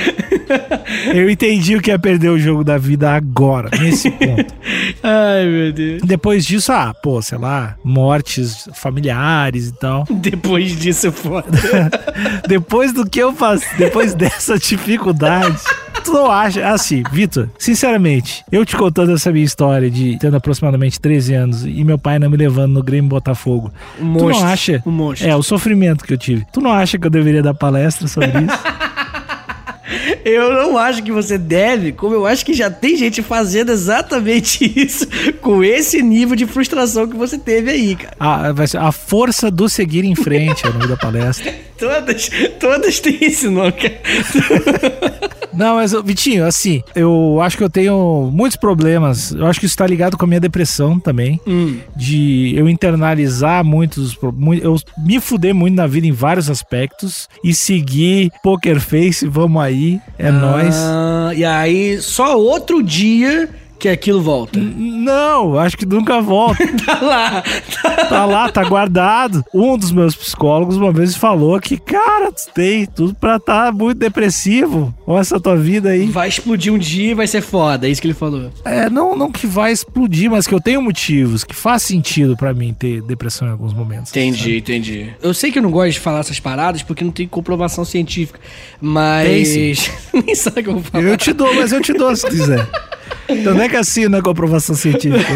Eu entendi o que é perder o jogo da vida agora, nesse [laughs] ponto. Ai, meu Deus. Depois disso, ah, pô, sei lá, mortes familiares e tal. [laughs] Depois disso, foda. [laughs] depois do que eu faço, depois dessa dificuldade. Tu não acha? Assim, Vitor, sinceramente, eu te contando essa minha história de tendo aproximadamente 13 anos e meu pai não me levando no Grêmio Botafogo. Um tu monstro. não acha? Um monstro. É, o sofrimento que eu tive. Tu não acha que eu deveria dar palestra sobre isso? [laughs] Eu não acho que você deve, como eu acho que já tem gente fazendo exatamente [laughs] isso com esse nível de frustração que você teve aí, cara. A, vai ser a força do seguir em frente é o nome da palestra. [laughs] Todas, todas têm esse nome, cara. [laughs] Não, mas, Vitinho, assim, eu acho que eu tenho muitos problemas. Eu acho que isso tá ligado com a minha depressão também. Hum. De eu internalizar muitos. Eu me fuder muito na vida em vários aspectos. E seguir Poker Face, vamos aí, é. Ah, e aí, só outro dia que aquilo volta. Não, acho que nunca volta. [laughs] tá lá. Tá lá, tá guardado. Um dos meus psicólogos uma vez falou que, cara, tu tem tudo pra estar muito depressivo. Olha essa tua vida aí. Vai explodir um dia e vai ser foda. É isso que ele falou. É, não, não que vai explodir, mas que eu tenho motivos, que faz sentido pra mim ter depressão em alguns momentos. Entendi, entendi. Eu sei que eu não gosto de falar essas paradas porque não tem comprovação científica. Mas. [laughs] Nem sabe o que eu vou falar. Eu te dou, mas eu te dou se quiser. [laughs] Então não é que assina a comprovação científica.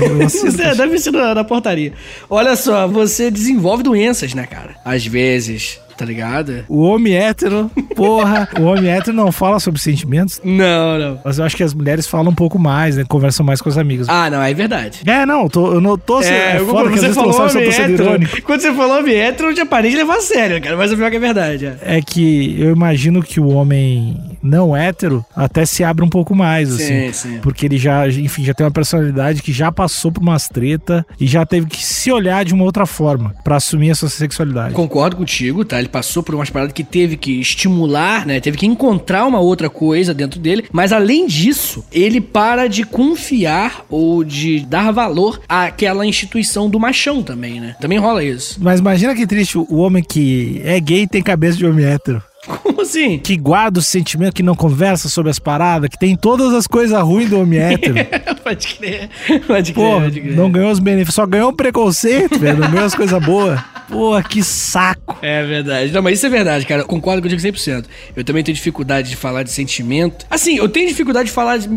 É, deve ser na, na portaria. Olha só, você desenvolve doenças, né, cara? Às vezes, tá ligado? O homem hétero, porra, o homem hétero não fala sobre sentimentos, Não, não. mas eu acho que as mulheres falam um pouco mais, né? Conversam mais com as amigas. Ah, não, é verdade. É, não, tô- eu não tô. É, eu- foda se eu tô sendo irônico. quando você falou homem hétero, eu já parei de levar a sério, cara. Mas o pior que é verdade. é. É que eu imagino que o homem não hétero até se abre um pouco mais, Sim, assim. sim. Porque ele já, enfim, já tem uma personalidade que já passou por umas treta e já teve que se olhar de uma outra forma pra assumir a sua sexualidade. Concordo contigo, tá? Ele passou por umas paradas que teve que estimular, né? Teve que encontrar uma outra coisa dentro dele. Mas além disso, ele para de confiar ou de dar valor àquela instituição do machão também, né? Também rola isso. Mas imagina que triste o homem que é gay e tem cabeça de homem hétero. Como assim? Que guarda o sentimento, que não conversa sobre as paradas, que tem todas as coisas ruins do homem hétero. [laughs] pode crer. Pode crer, Pô, pode crer. não ganhou os benefícios, só ganhou o preconceito, velho. Não ganhou as coisas boas. Pô, que saco. É verdade. Não, mas isso é verdade, cara. Eu concordo contigo 100%. Eu também tenho dificuldade de falar de sentimento. Assim, eu tenho dificuldade de falar de...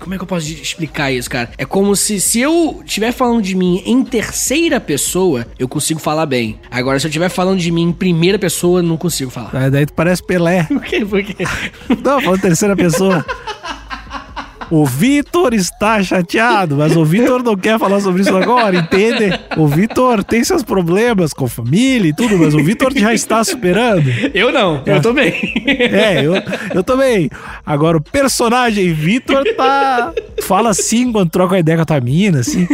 Como é que eu posso explicar isso, cara? É como se, se eu estiver falando de mim em terceira pessoa, eu consigo falar bem. Agora, se eu estiver falando de mim em primeira pessoa, eu não consigo falar. Aí daí tu parece Pelé. [laughs] Por quê? Por quê? Não, falando terceira pessoa. [laughs] O Vitor está chateado, mas o Vitor não quer falar sobre isso agora, entende? O Vitor tem seus problemas com família e tudo, mas o Vitor já está superando. Eu não. Eu tô bem. É, eu, eu também. Agora, o personagem Vitor tá. Fala assim quando troca uma ideia com a tua mina, assim.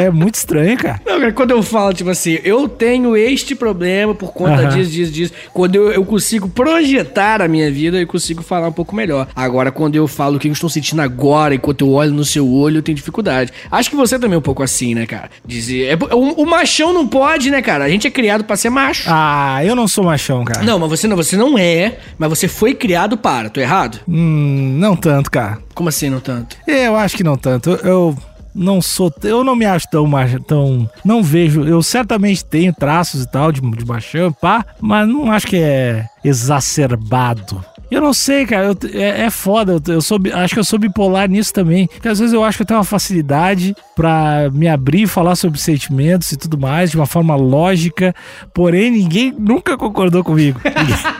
É muito estranho, cara. Não, cara, quando eu falo, tipo assim, eu tenho este problema por conta Aham. disso, disso, disso. Quando eu, eu consigo projetar a minha vida, eu consigo falar um pouco melhor. Agora, quando eu falo o que eu estou sentindo agora, enquanto eu olho no seu olho, eu tenho dificuldade. Acho que você também é um pouco assim, né, cara? Dizer. É, o, o machão não pode, né, cara? A gente é criado pra ser macho. Ah, eu não sou machão, cara. Não, mas você não, você não é, mas você foi criado para. Tô errado? Hum, não tanto, cara. Como assim, não tanto? Eu acho que não tanto. Eu, eu não sou. Eu não me acho tão tão. Não vejo. Eu certamente tenho traços e tal de, de machão, pá, mas não acho que é exacerbado. Eu não sei, cara. eu- é, é foda. Eu, eu sou, acho que eu sou bipolar nisso também. Porque às vezes eu acho que eu tenho uma facilidade pra me abrir e falar sobre sentimentos e tudo mais de uma forma lógica. Porém, ninguém nunca concordou comigo.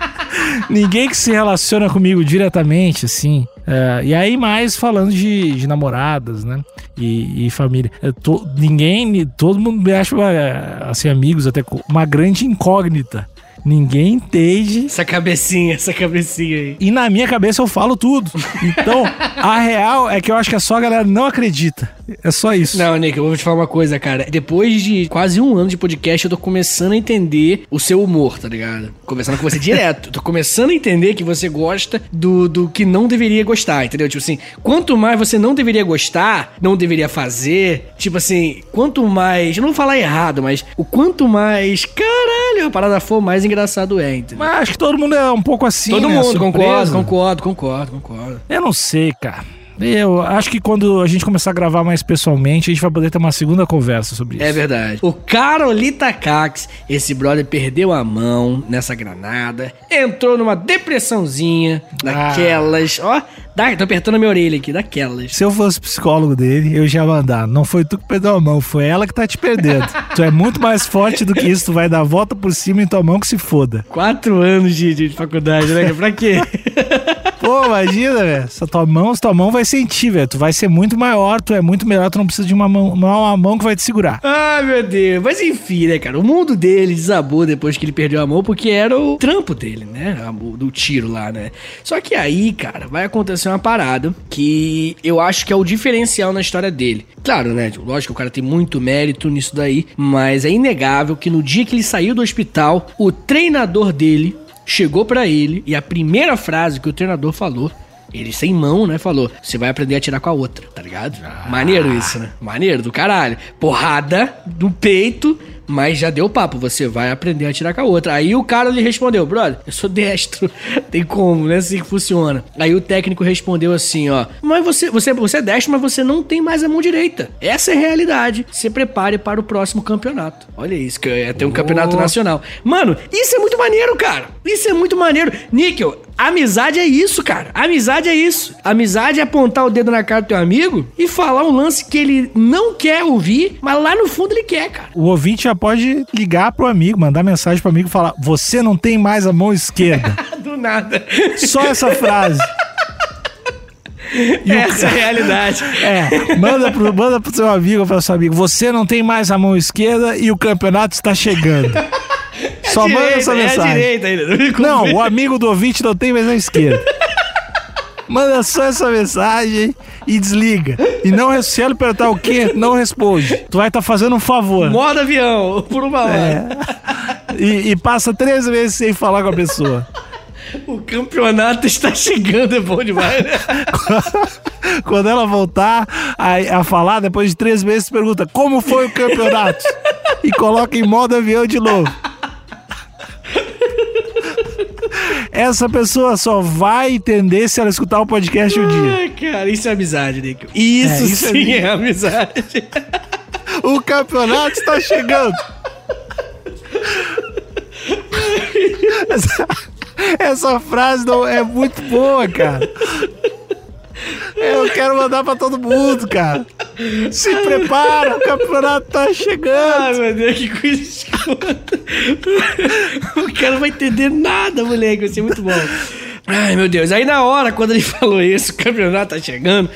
[laughs] ninguém que se relaciona comigo diretamente, assim. É, e aí, mais falando de, de namoradas, né? E, e família. Eu tô- ninguém, todo mundo me acha, é, assim, amigos, até uma grande incógnita. Ninguém entende. Essa cabecinha, essa cabecinha aí. E na minha cabeça eu falo tudo. Então, a real é que eu acho que é só a galera não acredita. É só isso. Não, Nick, eu vou te falar uma coisa, cara. Depois de quase um ano de podcast, eu tô começando a entender o seu humor, tá ligado? Conversando com você direto. Tô começando a entender que você gosta do, do que não deveria gostar, entendeu? Tipo assim, quanto mais você não deveria gostar, não deveria fazer, tipo assim, quanto mais. Eu não vou falar errado, mas o quanto mais. Caralho, a parada for, mais engraçado é, entendeu? Mas acho que todo mundo é um pouco assim. Todo né? mundo, concordo, Surpreso. concordo, concordo, concordo. Eu não sei, cara. Eu acho que quando a gente começar a gravar mais pessoalmente, a gente vai poder ter uma segunda conversa sobre isso. É verdade. O Carolita Cax, esse brother perdeu a mão nessa granada, entrou numa depressãozinha, daquelas, ó, dá, tô apertando a minha orelha aqui, daquelas. Se eu fosse psicólogo dele, eu já ia mandar. Não foi tu que perdeu a mão, foi ela que tá te perdendo. [laughs] tu é muito mais forte do que isso, tu vai dar a volta por cima em tua mão que se foda. Quatro anos de, de faculdade, né? Pra quê? [laughs] Ô, imagina, velho. Sua tua mão, tua mão vai sentir, velho. Tu vai ser muito maior, tu é muito melhor, tu não precisa de uma mão, é uma mão que vai te segurar. Ai, meu Deus. Mas enfim, né, cara? O mundo dele desabou depois que ele perdeu a mão, porque era o trampo dele, né? Do tiro lá, né? Só que aí, cara, vai acontecer uma parada que eu acho que é o diferencial na história dele. Claro, né? Lógico que o cara tem muito mérito nisso daí, mas é inegável que no dia que ele saiu do hospital, o treinador dele chegou para ele e a primeira frase que o treinador falou ele sem mão, né? Falou: você vai aprender a tirar com a outra, tá ligado? Ah. Maneiro isso, né? Maneiro do caralho. Porrada do peito mas já deu papo, você vai aprender a tirar com a outra. Aí o cara lhe respondeu, brother, eu sou destro, [laughs] tem como, né? Assim que funciona. Aí o técnico respondeu assim, ó, mas você, você, você é destro, mas você não tem mais a mão direita. Essa é a realidade. Se prepare para o próximo campeonato. Olha isso, que é ter um oh. campeonato nacional. Mano, isso é muito maneiro, cara. Isso é muito maneiro. Níquel, Amizade é isso, cara. Amizade é isso. Amizade é apontar o dedo na cara do teu amigo e falar um lance que ele não quer ouvir, mas lá no fundo ele quer, cara. O ouvinte já pode ligar pro amigo, mandar mensagem pro amigo e falar: Você não tem mais a mão esquerda. [laughs] do nada. Só essa frase. E Essa é a realidade. É, manda pro, manda pro seu amigo, pro seu amigo, você não tem mais a mão esquerda e o campeonato está chegando. É Só direita, manda essa mensagem. É a direita ainda. Não, o amigo do ouvinte não tem mais a esquerda. [laughs] Manda só essa mensagem e desliga. E não, se ele perguntar o quê, não responde. Tu vai estar tá fazendo um favor. Modo avião, por uma hora. É. E, e passa três vezes sem falar com a pessoa. O campeonato está chegando, é bom demais, né? [laughs] Quando ela voltar a, a falar, depois de três meses, pergunta como foi o campeonato? E coloca em modo avião de novo. Essa pessoa só vai entender se ela escutar o podcast um dia. Ai, cara, isso é amizade, Nico. Isso, é, isso sim é, é amizade. o campeonato está chegando. [laughs] Essa, essa frase não é muito boa, cara. Eu quero mandar pra todo mundo, cara. Se prepara, o campeonato tá chegando. Ai, meu Deus, que coisa escrota. O cara não vai entender nada, moleque. Vai ser muito bom. Ai, meu Deus. Aí na hora, quando ele [laughs] falou isso, o campeonato tá chegando,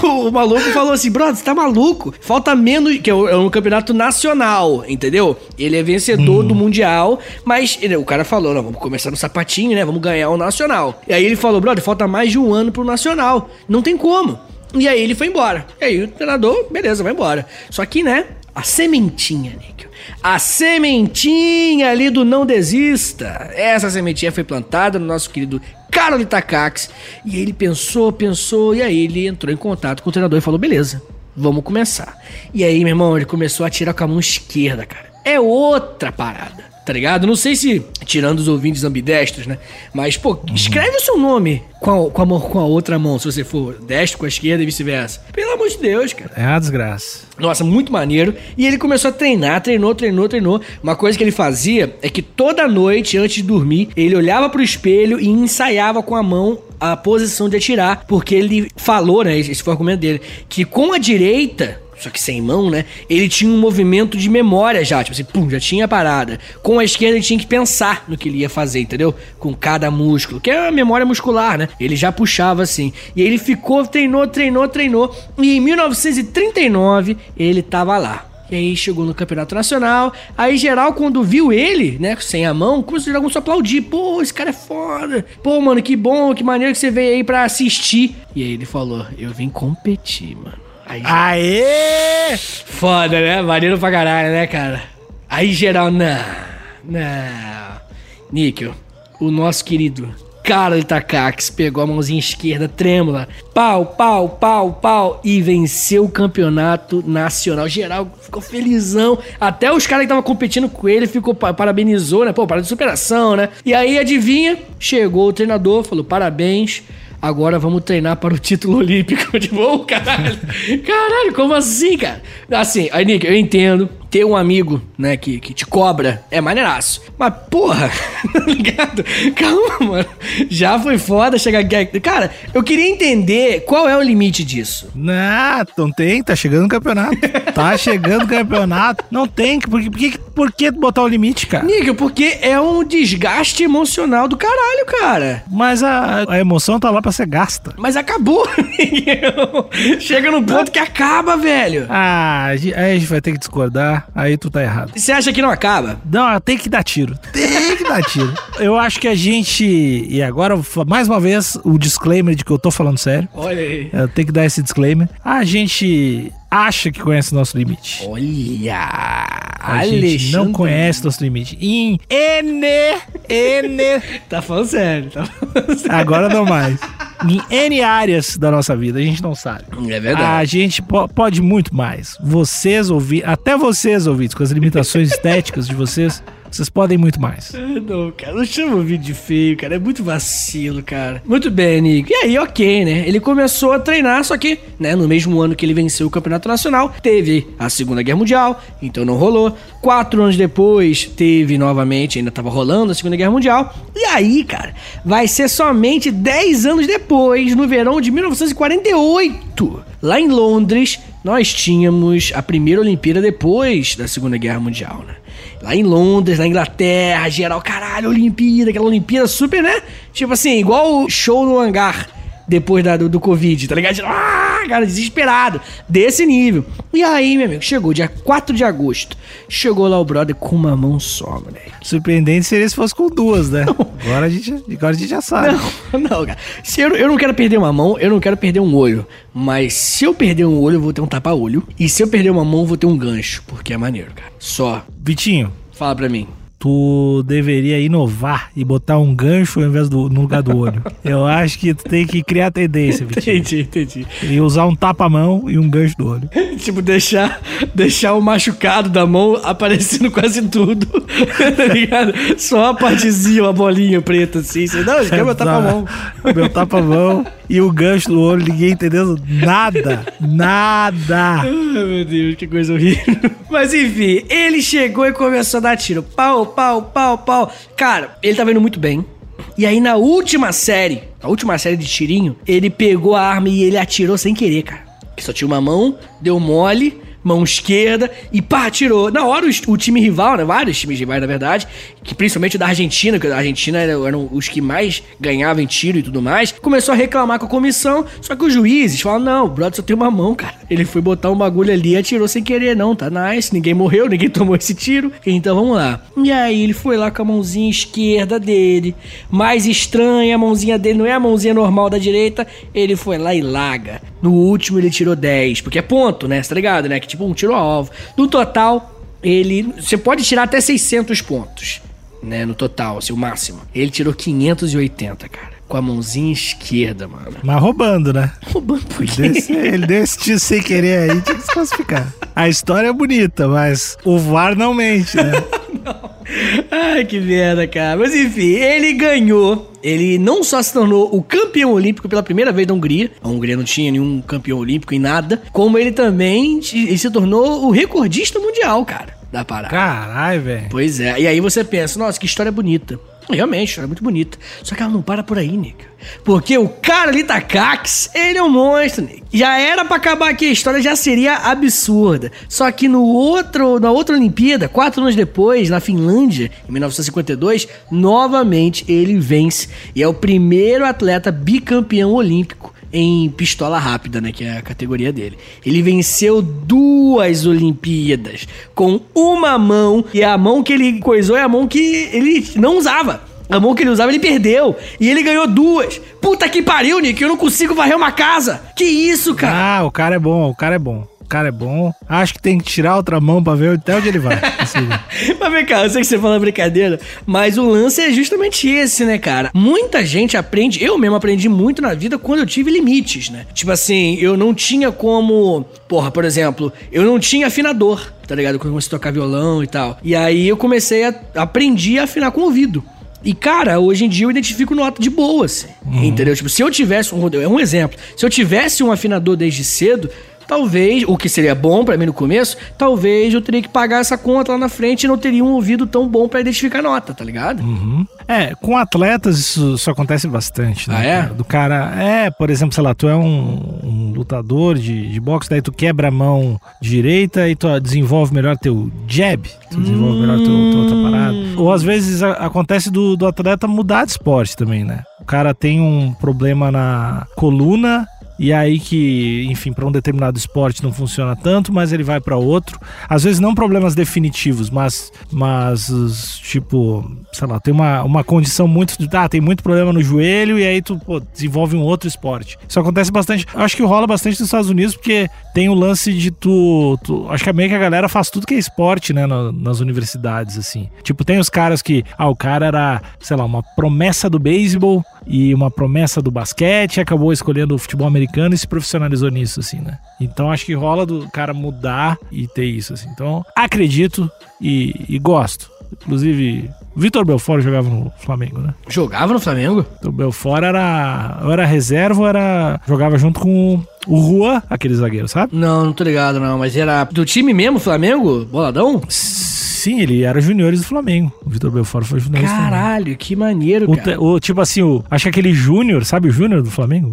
o, [laughs] o, o, maluco falou assim, brother, você tá maluco? Falta menos, que é um, é um campeonato nacional, entendeu? Ele é vencedor hum. do Mundial, mas ele, o cara falou, não, vamos começar no sapatinho, né? Vamos ganhar o Nacional. E aí ele falou, brother, falta mais de um ano pro Nacional. Não tem como. E aí ele foi embora. E aí o treinador, beleza, vai embora. Só que, né, a sementinha, Nick a sementinha ali do não desista. Essa sementinha foi plantada no nosso querido Carol Itakax. E ele pensou, pensou, e aí ele entrou em contato com o treinador e falou: beleza, vamos começar. E aí, meu irmão, ele começou a tirar com a mão esquerda, cara. É outra parada tá ligado? Não sei se, tirando os ouvintes ambidestros, né? Mas, pô, escreve o seu nome com a, com a, com a outra mão, se você for destro com a esquerda e vice-versa. Pelo amor de Deus, cara. É uma desgraça. Nossa, muito maneiro. E ele começou a treinar, treinou, treinou, treinou. Uma coisa que ele fazia é que toda noite, antes de dormir, ele olhava pro espelho e ensaiava com a mão a posição de atirar, porque ele falou, né? Esse foi o argumento dele, que com a direita só que sem mão, né? Ele tinha um movimento de memória já, tipo assim, pum, já tinha a parada. Com a esquerda ele tinha que pensar no que ele ia fazer, entendeu? Com cada músculo, que é a memória muscular, né? Ele já puxava assim. E ele ficou, treinou, treinou, treinou. E em 1939 ele tava lá. E aí chegou no Campeonato Nacional. Aí geral, quando viu ele, né, sem a mão, começou a aplaudir. Pô, esse cara é foda. Pô, mano, que bom, que maneiro que você veio aí pra assistir. E aí ele falou: Eu vim competir, mano. Aí, Aê! Foda, né? Maneiro pra caralho, né, cara? Aí geral, não. Não. Níquel, o nosso querido Carlos Takax pegou a mãozinha esquerda trêmula, pau, pau, pau, pau e venceu o campeonato nacional. Geral ficou felizão. Até os caras que estavam competindo com ele ficou parabenizou, né? Pô, para de superação, né? E aí adivinha? Chegou o treinador, falou: "Parabéns, agora vamos treinar para o título olímpico. Tipo, oh, [laughs] caralho, caralho, como assim, cara? Assim, aí, Nick, eu entendo ter um amigo, né, que, que te cobra é maneiraço. Mas, porra, [laughs] tá ligado? Calma, mano. Já foi foda chegar aqui. Cara, eu queria entender qual é o limite disso. Não, não tem, tá chegando o campeonato. tá [laughs] chegando o campeonato. Não tem, por que, por que, por que botar o limite, cara? Níquel, porque é um desgaste emocional do caralho, cara. Mas a, a emoção tá lá pra ser gasta. Mas acabou. [laughs] Chega no ponto que acaba, velho. Ah, a gente vai ter que discordar, aí tu tá errado. Você acha que não acaba? Não, tem que dar tiro. Tem que dar tiro. [laughs] Eu acho que a gente. E agora, mais uma vez, o disclaimer de que eu tô falando sério. Olha aí. Eu tenho que dar esse disclaimer. A gente acha que conhece nosso limite. Olha! A gente não conhece nosso limite. Em N, N. [laughs] Tá falando sério, tá falando sério. Agora não mais. Em N áreas da nossa vida, a gente não sabe. É A gente po- pode muito mais. Vocês ouvir, até vocês ouvintes, com as limitações estéticas de vocês, vocês podem muito mais. Não, cara, não chama o vídeo de feio, cara. É muito vacilo, cara. Muito bem, Nico. E aí, ok, né? Ele começou a treinar, só que, né, no mesmo ano que ele venceu o Campeonato Nacional, teve a Segunda Guerra Mundial, então não rolou. Quatro anos depois, teve novamente, ainda tava rolando a Segunda Guerra Mundial. E aí, cara, vai ser somente 10 anos depois, no verão de 1948, lá em Londres, nós tínhamos a primeira Olimpíada depois da Segunda Guerra Mundial, né? Lá em Londres, na Inglaterra, geral, caralho, Olimpíada, aquela Olimpíada super, né? Tipo assim, igual show no hangar depois da, do, do Covid, tá ligado? Ah, cara, desesperado. Desse nível. E aí, meu amigo, chegou dia 4 de agosto. Chegou lá o brother com uma mão só, moleque. Surpreendente seria se fosse com duas, né? Agora a gente, agora a gente já sabe. Não, [laughs] não, cara. Se eu, eu não quero perder uma mão, eu não quero perder um olho. Mas se eu perder um olho, eu vou ter um tapa-olho. E se eu perder uma mão, eu vou ter um gancho. Porque é maneiro, cara. Só. Vitinho, Fala pra mim. Tu deveria inovar e botar um gancho ao invés do no lugar do olho. [laughs] Eu acho que tu tem que criar tendência, Vitinho. Entendi, entendi. E usar um tapa-mão e um gancho do olho. [laughs] Tipo, deixar, deixar o machucado da mão aparecendo quase tudo. [laughs] tá ligado? Só a partezinha, uma bolinha preta assim. Não, eu quero botar pra mão. Meu tapa-mão e o gancho do olho, ninguém entendendo nada. Nada. Ai, meu Deus, que coisa horrível. Mas enfim, ele chegou e começou a dar tiro. Pau, pau, pau, pau. Cara, ele tava indo muito bem. E aí na última série, a última série de tirinho, ele pegou a arma e ele atirou sem querer, cara. Que só tinha uma mão, deu mole, mão esquerda e pá, atirou. Na hora o, o time rival, né? Vários times rivais, na verdade, que principalmente o da Argentina, que a Argentina era- eram os que mais ganhavam em tiro e tudo mais, começou a reclamar com a comissão. Só que os juízes falaram: não, o brother só tem uma mão, cara. Ele foi botar um bagulho ali e atirou sem querer, não, tá nice. Ninguém morreu, ninguém [laughs] tomou esse tiro. Então vamos lá. E aí ele foi lá com a mãozinha esquerda dele, mais estranha, a mãozinha dele não é a mãozinha normal da direita. Ele foi lá e laga. No último ele tirou 10, porque é ponto, né? Tá ligado, né? Que tipo um tiro ao alvo. No total, ele. Você pode tirar até 600 pontos, né? No total, assim, o máximo. Ele tirou 580, cara. Com a mãozinha esquerda, mano. Mas roubando, né? Roubando por quê? Desse- ele deu esse tiro sem querer aí, tinha que se classificar. A história é bonita, mas o VAR não mente, né? [laughs] Ai, que merda, cara. Mas enfim, ele ganhou. Ele não só se tornou o campeão olímpico pela primeira vez da Hungria. A Hungria não tinha nenhum campeão olímpico em nada. Como ele também ele se tornou o recordista mundial, cara, da parada. Caralho, velho. Pois é. E aí você pensa, nossa, que história bonita. Realmente, história muito bonita. Só que ela não para por aí, Nick. Porque o cara ali Cax, ele é um monstro, Nick. Já era pra acabar aqui, a história já seria absurda. Só que no outro, na outra Olimpíada, quatro anos depois, na Finlândia, em 1952, novamente ele vence. E é o primeiro atleta bicampeão olímpico em pistola rápida, né, que é a categoria dele. Ele venceu duas Olimpíadas com uma mão e a mão que ele coisou é a mão que ele não usava. A mão que ele usava ele perdeu e ele ganhou duas. Puta que pariu, Nick, eu não consigo varrer uma casa. Que isso, cara? Ah, o cara é bom, o cara é bom. O cara é bom. Acho que tem que tirar outra mão pra ver até onde ele vai. [laughs] Mas vem cá, eu sei que você fala brincadeira, mas o lance é justamente esse, né, cara? Muita gente aprende, eu mesmo aprendi muito na vida quando eu tive limites, né? Tipo assim, eu não tinha como. Porra, por exemplo, eu não tinha afinador, tá ligado? Quando eu comecei a tocar violão e tal. E aí eu comecei a. aprendi a afinar com o ouvido. E, cara, hoje em dia eu identifico nota de boa, assim. Entendeu? Tipo, se eu tivesse um. É um exemplo. Se eu tivesse um afinador desde cedo, talvez, o que seria bom pra mim no começo, talvez eu teria que pagar essa conta lá na frente e não teria um ouvido tão bom pra identificar a nota, tá ligado? Uhum. É, com atletas isso, isso acontece bastante, né? Ah, é? Do cara, é, por exemplo, sei lá, tu é um, um lutador de, de boxe, daí tu quebra a mão direita e tu desenvolve melhor teu jab, tu desenvolve melhor teu, tua outra parada. Ou às vezes a- acontece do, do atleta mudar de esporte também, né? O cara tem um problema na coluna e aí que, enfim, para um determinado esporte não funciona tanto, mas ele vai para outro. Às vezes não problemas definitivos, mas, mas tipo, sei lá, tem uma, uma condição muito, ah, tem muito problema no joelho e aí tu pô, desenvolve um outro esporte. Isso acontece bastante. Acho que rola bastante nos Estados Unidos porque tem o lance de tu, tu acho que é meio que a galera faz tudo que é esporte, né, na- nas universidades assim. Tipo, tem os caras que, ah, o cara era, sei lá, uma promessa do beisebol e uma promessa do basquete, acabou escolhendo o futebol americano e se profissionalizou nisso, assim, né? Então acho que rola do cara mudar e ter isso, assim. Então acredito e, e gosto. Inclusive, Vitor Belfort jogava no Flamengo, né? Jogava no Flamengo? O Belfort era, ou era reserva, ou era jogava junto com o Juan, aquele zagueiro, sabe? Não, não tô ligado não, mas era do time mesmo, Flamengo? Boladão? Sim, ele era juniores do Flamengo. O Vitor Belfort foi juniores do Flamengo. Caralho, que maneiro, O, cara. o- tipo assim, o, acho que aquele Júnior, sabe o Júnior do Flamengo?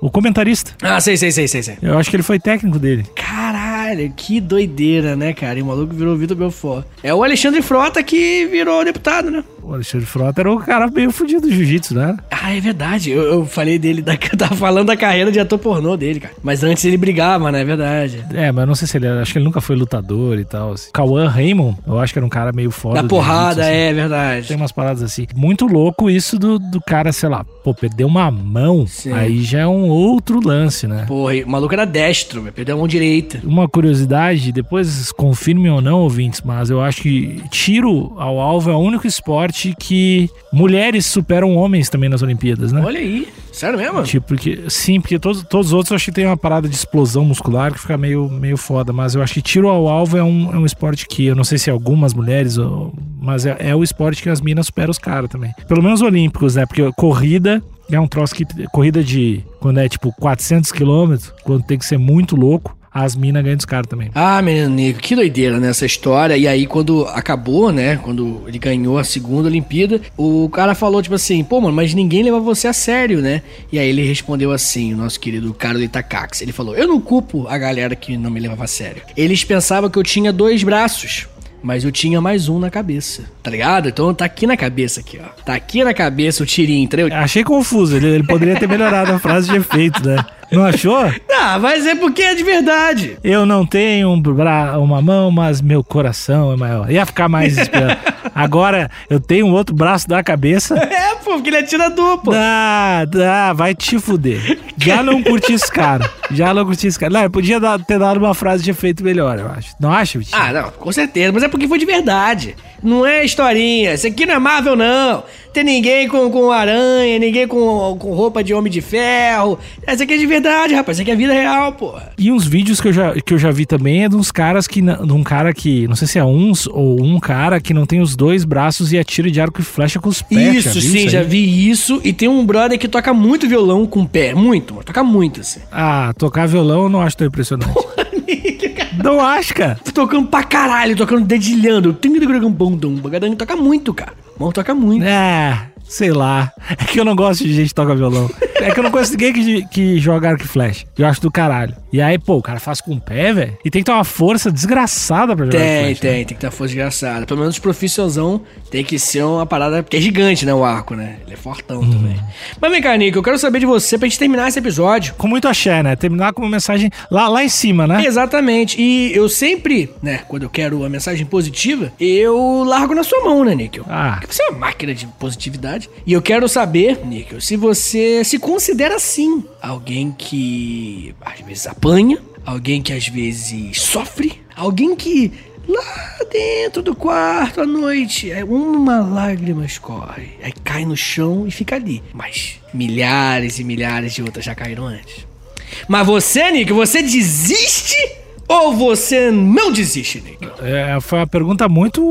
O, o comentarista. Ah, sei, sei, sei, sei, sei. Eu acho que ele foi técnico dele. Caralho, que doideira, né, cara? E o maluco virou Vitor Belfort. É o Alexandre Frota que virou deputado, né? O Alexandre Frota era o cara meio fudido do jiu-jitsu, né? Ah, é verdade. Eu, eu falei dele, da, [laughs] eu tava falando da carreira de ator pornô dele, cara. Mas antes ele brigava, né? É verdade. É, mas eu não sei se ele era. Acho que ele nunca foi lutador e tal. assim. Cauã Raymond, eu acho que era um cara meio foda. Da porrada, assim. é verdade. Tem umas paradas assim. Muito louco isso do, do cara, sei lá, pô, perdeu uma mão. Sim. Aí já é um outro lance, né? Porra, o maluco era destro. Perdeu a mão direita. Uma curiosidade, depois confirmem ou não, ouvintes, mas eu acho que tiro ao alvo é o único esporte que mulheres superam homens também nas Olimpíadas, né? Olha aí. Sério mesmo? Tipo, porque, sim, porque todos, todos os outros eu acho que tem uma parada de explosão muscular que fica meio, meio foda, mas eu acho que tiro ao alvo é um, é um esporte que eu não sei se algumas mulheres, ou- mas é, é o esporte que as minas superam os caras também. Pelo menos olímpicos, né? Porque corrida é um troço que. Corrida de. Quando é tipo 400 quilômetros, quando tem que ser muito louco, as minas ganham dos caras também. Ah, menino Nico, que doideira nessa história. E aí, quando acabou, né? Quando ele ganhou a segunda Olimpíada, o cara falou, tipo assim, pô, mano, mas ninguém leva você a sério, né? E aí ele respondeu assim, o nosso querido Carlos Itacax. Ele falou: Eu não culpo a galera que não me levava a sério. Eles pensavam que eu tinha dois braços. Mas eu tinha mais um na cabeça, tá ligado? Então tá aqui na cabeça, aqui, ó. Tá aqui na cabeça o tirinho, entendeu? Achei confuso, ele, ele poderia ter melhorado a frase de efeito, né? Não achou? Ah, mas é porque é de verdade. Eu não tenho um bra- uma mão, mas meu coração é maior. Ia ficar mais [laughs] esperando. Agora eu tenho um outro braço da cabeça. É, pô, porque ele é atirador, pô. Dá, dá, vai te fuder. Já não curti esse cara. Já não curti esse cara. Não, eu podia dar- ter dado uma frase de efeito melhor, eu acho. Não acha, Vitinho? Ah, não, com certeza, mas é porque foi de verdade. Não é historinha. Isso aqui não é Marvel, não. Tem ninguém com, com aranha, ninguém com, com roupa de homem de ferro. Essa aqui é de verdade, rapaz. Isso aqui é vida real, porra. E uns vídeos que eu já, que eu já vi também é de uns caras que. não- De um cara que. Não sei se é uns ou um cara que não tem os dois braços e atira de arco e flecha com os pés. isso, já sim, aí? já vi isso. E tem um brother que toca muito violão com o pé. Muito, mano. Toca muito, assim. Ah, tocar violão eu não acho tão impressionante. não acho, cara. Tocando pra caralho, tocando dedilhando. Toca muito, cara. Mão toca muito. É, sei lá. É que eu não gosto de gente que toca violão. É que eu não conheço ninguém que, que joga arco e flecha. Eu acho do caralho. E aí, pô, o cara faz com o pé, velho. E tem que ter uma força desgraçada pra jogar Tem, flecha. né? tem, tem que ter força desgraçada. Pelo menos os profissionzão tem que ser uma parada. Porque é gigante, né? O arco, né? Ele é fortão Uhum. também. Mas vem cá, Nico, eu quero saber de você pra gente terminar esse episódio. Com muito axé, né? Terminar com uma mensagem lá, lá em cima, né? Exatamente. E eu sempre, né, quando eu quero uma mensagem positiva, eu largo na sua mão, né, Níquel? Ah. Porque você é uma máquina de positividade. E eu quero saber, Níquel, se você se considera assim. Alguém que às vezes apanha, alguém que às vezes sofre, alguém que lá dentro do quarto à noite, é uma lágrima escorre, aí cai no chão e fica ali. Mas milhares e milhares de outras já caíram antes. Mas você, Nick, você desiste ou você não desiste, Nick? É, foi uma pergunta muito,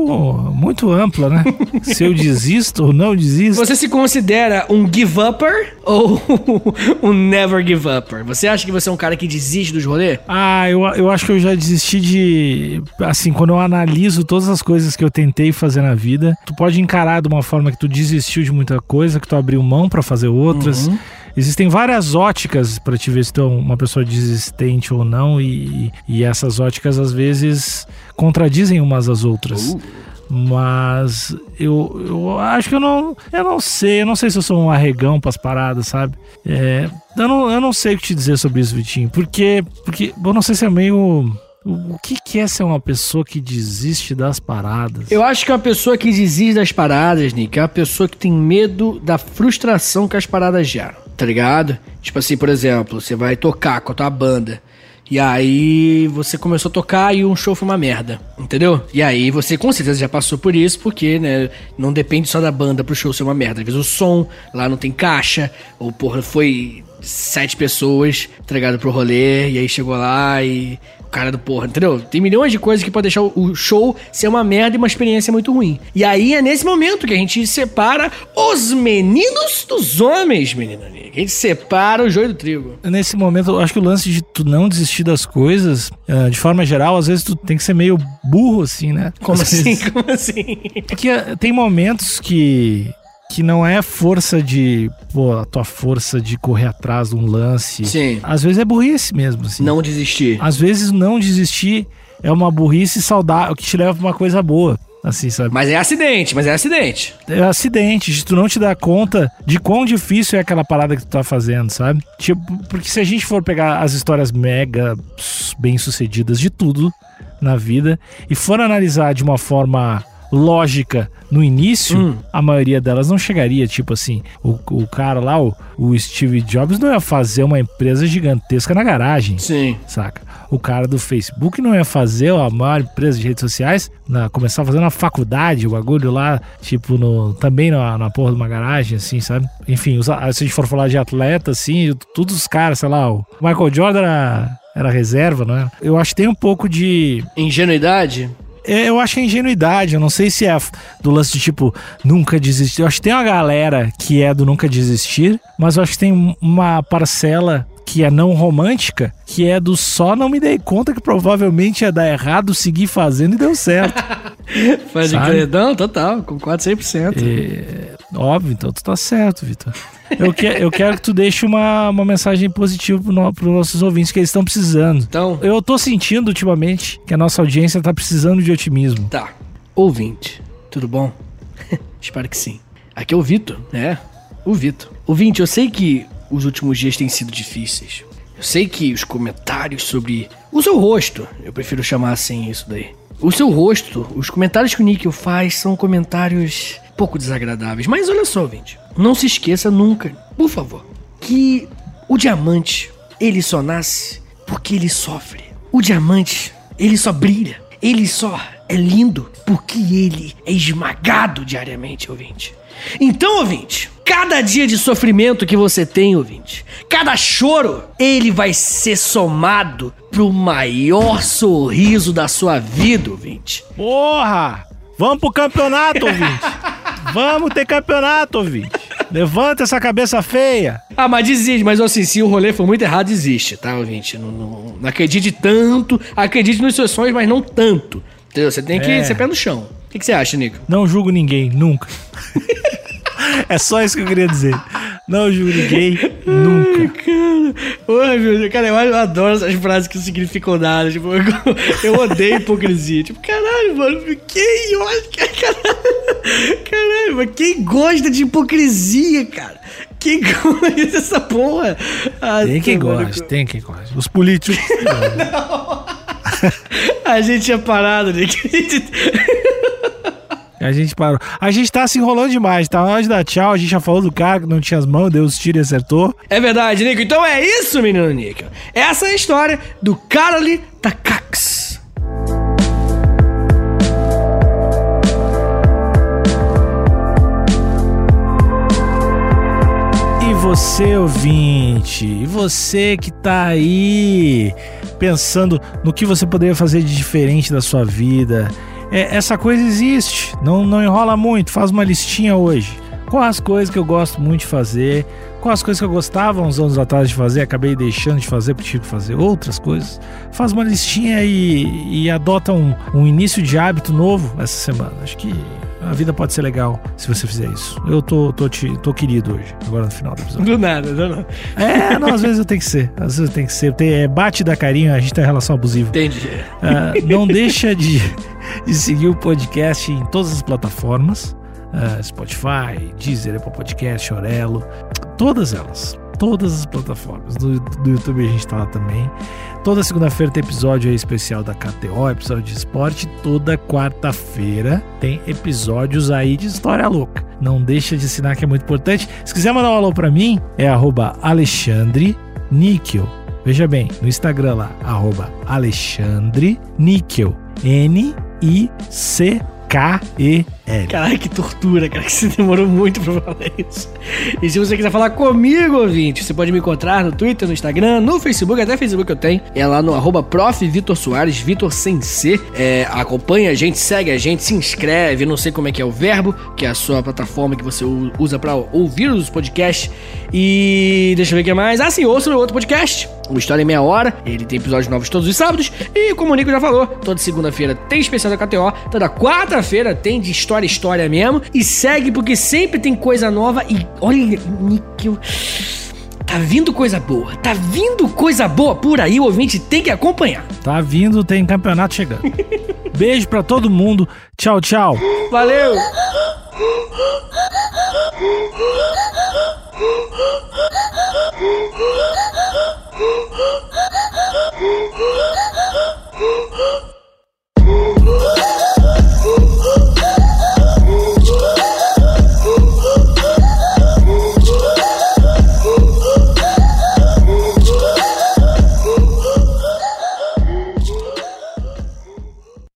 muito ampla, né? Se eu desisto ou não desisto. Você se considera um give-upper ou [laughs] um never give-upper? Você acha que você é um cara que desiste dos rolês? Ah, eu, eu acho que eu já desisti de. Assim, quando eu analiso todas as coisas que eu tentei fazer na vida, tu pode encarar de uma forma que tu desistiu de muita coisa, que tu abriu mão para fazer outras. Uhum. Existem várias óticas para te ver se tu é uma pessoa desistente ou não, e, e essas óticas às vezes contradizem umas às outras. Uh. Mas eu, eu acho que eu não. Eu não sei. Eu não sei se eu sou um arregão pras paradas, sabe? É, eu, não, eu não sei o que te dizer sobre isso, Vitinho. Porque. Porque. Eu não sei se é meio. O que, que é ser uma pessoa que desiste das paradas? Eu acho que uma pessoa que desiste das paradas, Nick, é uma pessoa que tem medo da frustração que as paradas geram tá ligado? Tipo assim, por exemplo, você vai tocar com a tua banda. E aí você começou a tocar e um show foi uma merda, entendeu? E aí você com certeza já passou por isso, porque, né, não depende só da banda pro show ser uma merda. Às vezes o som lá não tem caixa, ou porra, foi sete pessoas, tá ligado, pro rolê, e aí chegou lá e cara do porra, entendeu? Tem milhões de coisas que podem deixar o show ser uma merda e uma experiência muito ruim. E aí é nesse momento que a gente separa os meninos dos homens, menina A gente separa o joio do trigo. Nesse momento, eu acho que o lance de tu não desistir das coisas, eh, de forma geral, às vezes tu tem que ser meio burro, assim, né? Como às assim? Vezes... [laughs] Como assim? Porque eh, tem momentos que que não é força de, pô, a tua força de correr atrás de um lance. Sim. Às vezes é burrice mesmo, assim. Não desistir. Às vezes não desistir é uma burrice saudável que te leva pra uma coisa boa. Assim, sabe? Mas é acidente, mas é acidente. É acidente, de tu não te dar conta de quão difícil é aquela parada que tu tá fazendo, sabe? Tipo, porque se a gente for pegar as histórias mega bem sucedidas de tudo na vida e for analisar de uma forma lógica no início, hum. a maioria delas não chegaria. Tipo assim, o, o cara lá, o, o Steve Jobs, não ia fazer uma empresa gigantesca na garagem. Sim. Saca? O cara do Facebook não ia fazer a maior empresa de redes sociais, na, começar a fazer na faculdade, o bagulho lá, tipo, no, também na, na porra de uma garagem, assim, sabe? Enfim, os, se a gente for falar de atleta, assim, todos os caras, sei lá, o Michael Jordan era, era reserva, não é? Eu acho que tem um pouco de. Ingenuidade? É, eu acho é ingenuidade. Eu não sei se é do lance de tipo, nunca desistir. Eu acho que tem uma galera que é do nunca desistir, mas eu acho que tem uma parcela que é não romântica, que é do só não me dei conta que provavelmente ia dar errado, seguir fazendo e deu certo. Faz de credão, total, concordo 100%. É, óbvio, então tu tá certo, Vitor. Eu, que, eu quero que tu deixe uma, uma mensagem positiva para no, os nossos ouvintes que eles estão precisando. Então, eu tô sentindo ultimamente que a nossa audiência tá precisando de otimismo. Tá. Ouvinte, tudo bom? [laughs] Espero que sim. Aqui é o Vitor, né? O Vitor. Ouvinte, eu sei que os últimos dias têm sido difíceis. Eu sei que os comentários sobre o seu rosto, eu prefiro chamar assim isso daí. O seu rosto, os comentários que o Níquel faz são comentários pouco desagradáveis. Mas olha só, gente. Não se esqueça nunca, por favor, que o diamante, ele só nasce porque ele sofre. O diamante, ele só brilha. Ele só é lindo porque ele é esmagado diariamente, ouvinte. Então, ouvinte, cada dia de sofrimento que você tem, ouvinte, cada choro, ele vai ser somado pro maior sorriso da sua vida, ouvinte. Porra! Vamos pro campeonato, ouvinte! [laughs] Vamos ter campeonato, ouvinte! Levanta essa cabeça feia! Ah, mas desiste, mas assim, se o rolê for muito errado, desiste, tá, ouvinte? Não, não, não acredite tanto, acredite nos seus sonhos, mas não tanto. Entendeu? Você tem que é. ser pé no chão. O que, que você acha, Nico? Não julgo ninguém, nunca. [laughs] É só isso que eu queria dizer. Não julgo ninguém, nunca. Ai, cara. Ai, meu Deus. Cara, eu adoro essas frases que não significam nada. Tipo, [laughs] eu odeio hipocrisia. Tipo, caralho, mano. Quem olha. [laughs] Caralho, caralho, mas quem gosta de hipocrisia, cara? Quem [laughs] gosta dessa porra? Ah, tem quem gosta, tem quem gosta. Os políticos. não. A gente tinha parado, né? A gente parou. A gente tá se enrolando demais, tá na hora de dar tchau. A gente já falou do cara que não tinha as mãos, deu os tiros e acertou. É verdade, Nico. Então é isso, menino Nico. Essa é a história do Carly Takax. E você, ouvinte, e você que tá aí pensando no que você poderia fazer de diferente da sua vida. É, essa coisa existe, não, não enrola muito, faz uma listinha hoje. Quais as coisas que eu gosto muito de fazer, quais as coisas que eu gostava uns anos atrás de fazer, acabei deixando de fazer porque tive que fazer outras coisas. Faz uma listinha e, e adota um, um início de hábito novo essa semana. Acho que a vida pode ser legal se você fizer isso. Eu tô, tô, te, tô querido hoje, agora no final do episódio. Do nada, não, não. É, não, às vezes eu tenho que ser. Às vezes eu tenho que ser. Tem, é, bate da carinho, a gente tem relação abusiva. Entendi. Uh, não deixa de, de seguir o podcast em todas as plataformas. Uh, Spotify, Deezer, Apple Podcast, Orelo, todas elas. Todas as plataformas. Do, do YouTube a gente tá lá também. Toda segunda-feira tem episódio especial da KTO, episódio de esporte. Toda quarta-feira tem episódios aí de história louca. Não deixa de assinar que é muito importante. Se quiser mandar um alô pra mim, é arroba Alexandre Níquel. Veja bem, no Instagram lá, arroba Alexandre Níquel. N-I-C K-E-L. Caralho, que tortura, cara, [laughs] que você demorou muito pra falar isso. E se você quiser falar comigo, ouvinte, você pode me encontrar no Twitter, no Instagram, no Facebook, até Facebook eu tenho. É lá no arroba prof. Vitor Soares, Vitor sem C. É, acompanha a gente, segue a gente, se inscreve, não sei como é que é o verbo, que é a sua plataforma que você usa pra ouvir os podcasts. E deixa eu ver o que mais. Ah, sim, ouça o outro podcast, o História em Meia Hora. Ele tem episódios novos todos os sábados. E como o Nico já falou, toda segunda-feira tem especial da KTO, toda quarta feira tem de história história, história mesmo. E segue porque sempre tem coisa nova. E olha, Níquel. Tá vindo coisa boa, tá vindo coisa boa por aí, o ouvinte tem que acompanhar. Tá vindo, tem campeonato chegando. [laughs] Beijo pra todo mundo, tchau, tchau. Valeu! [laughs]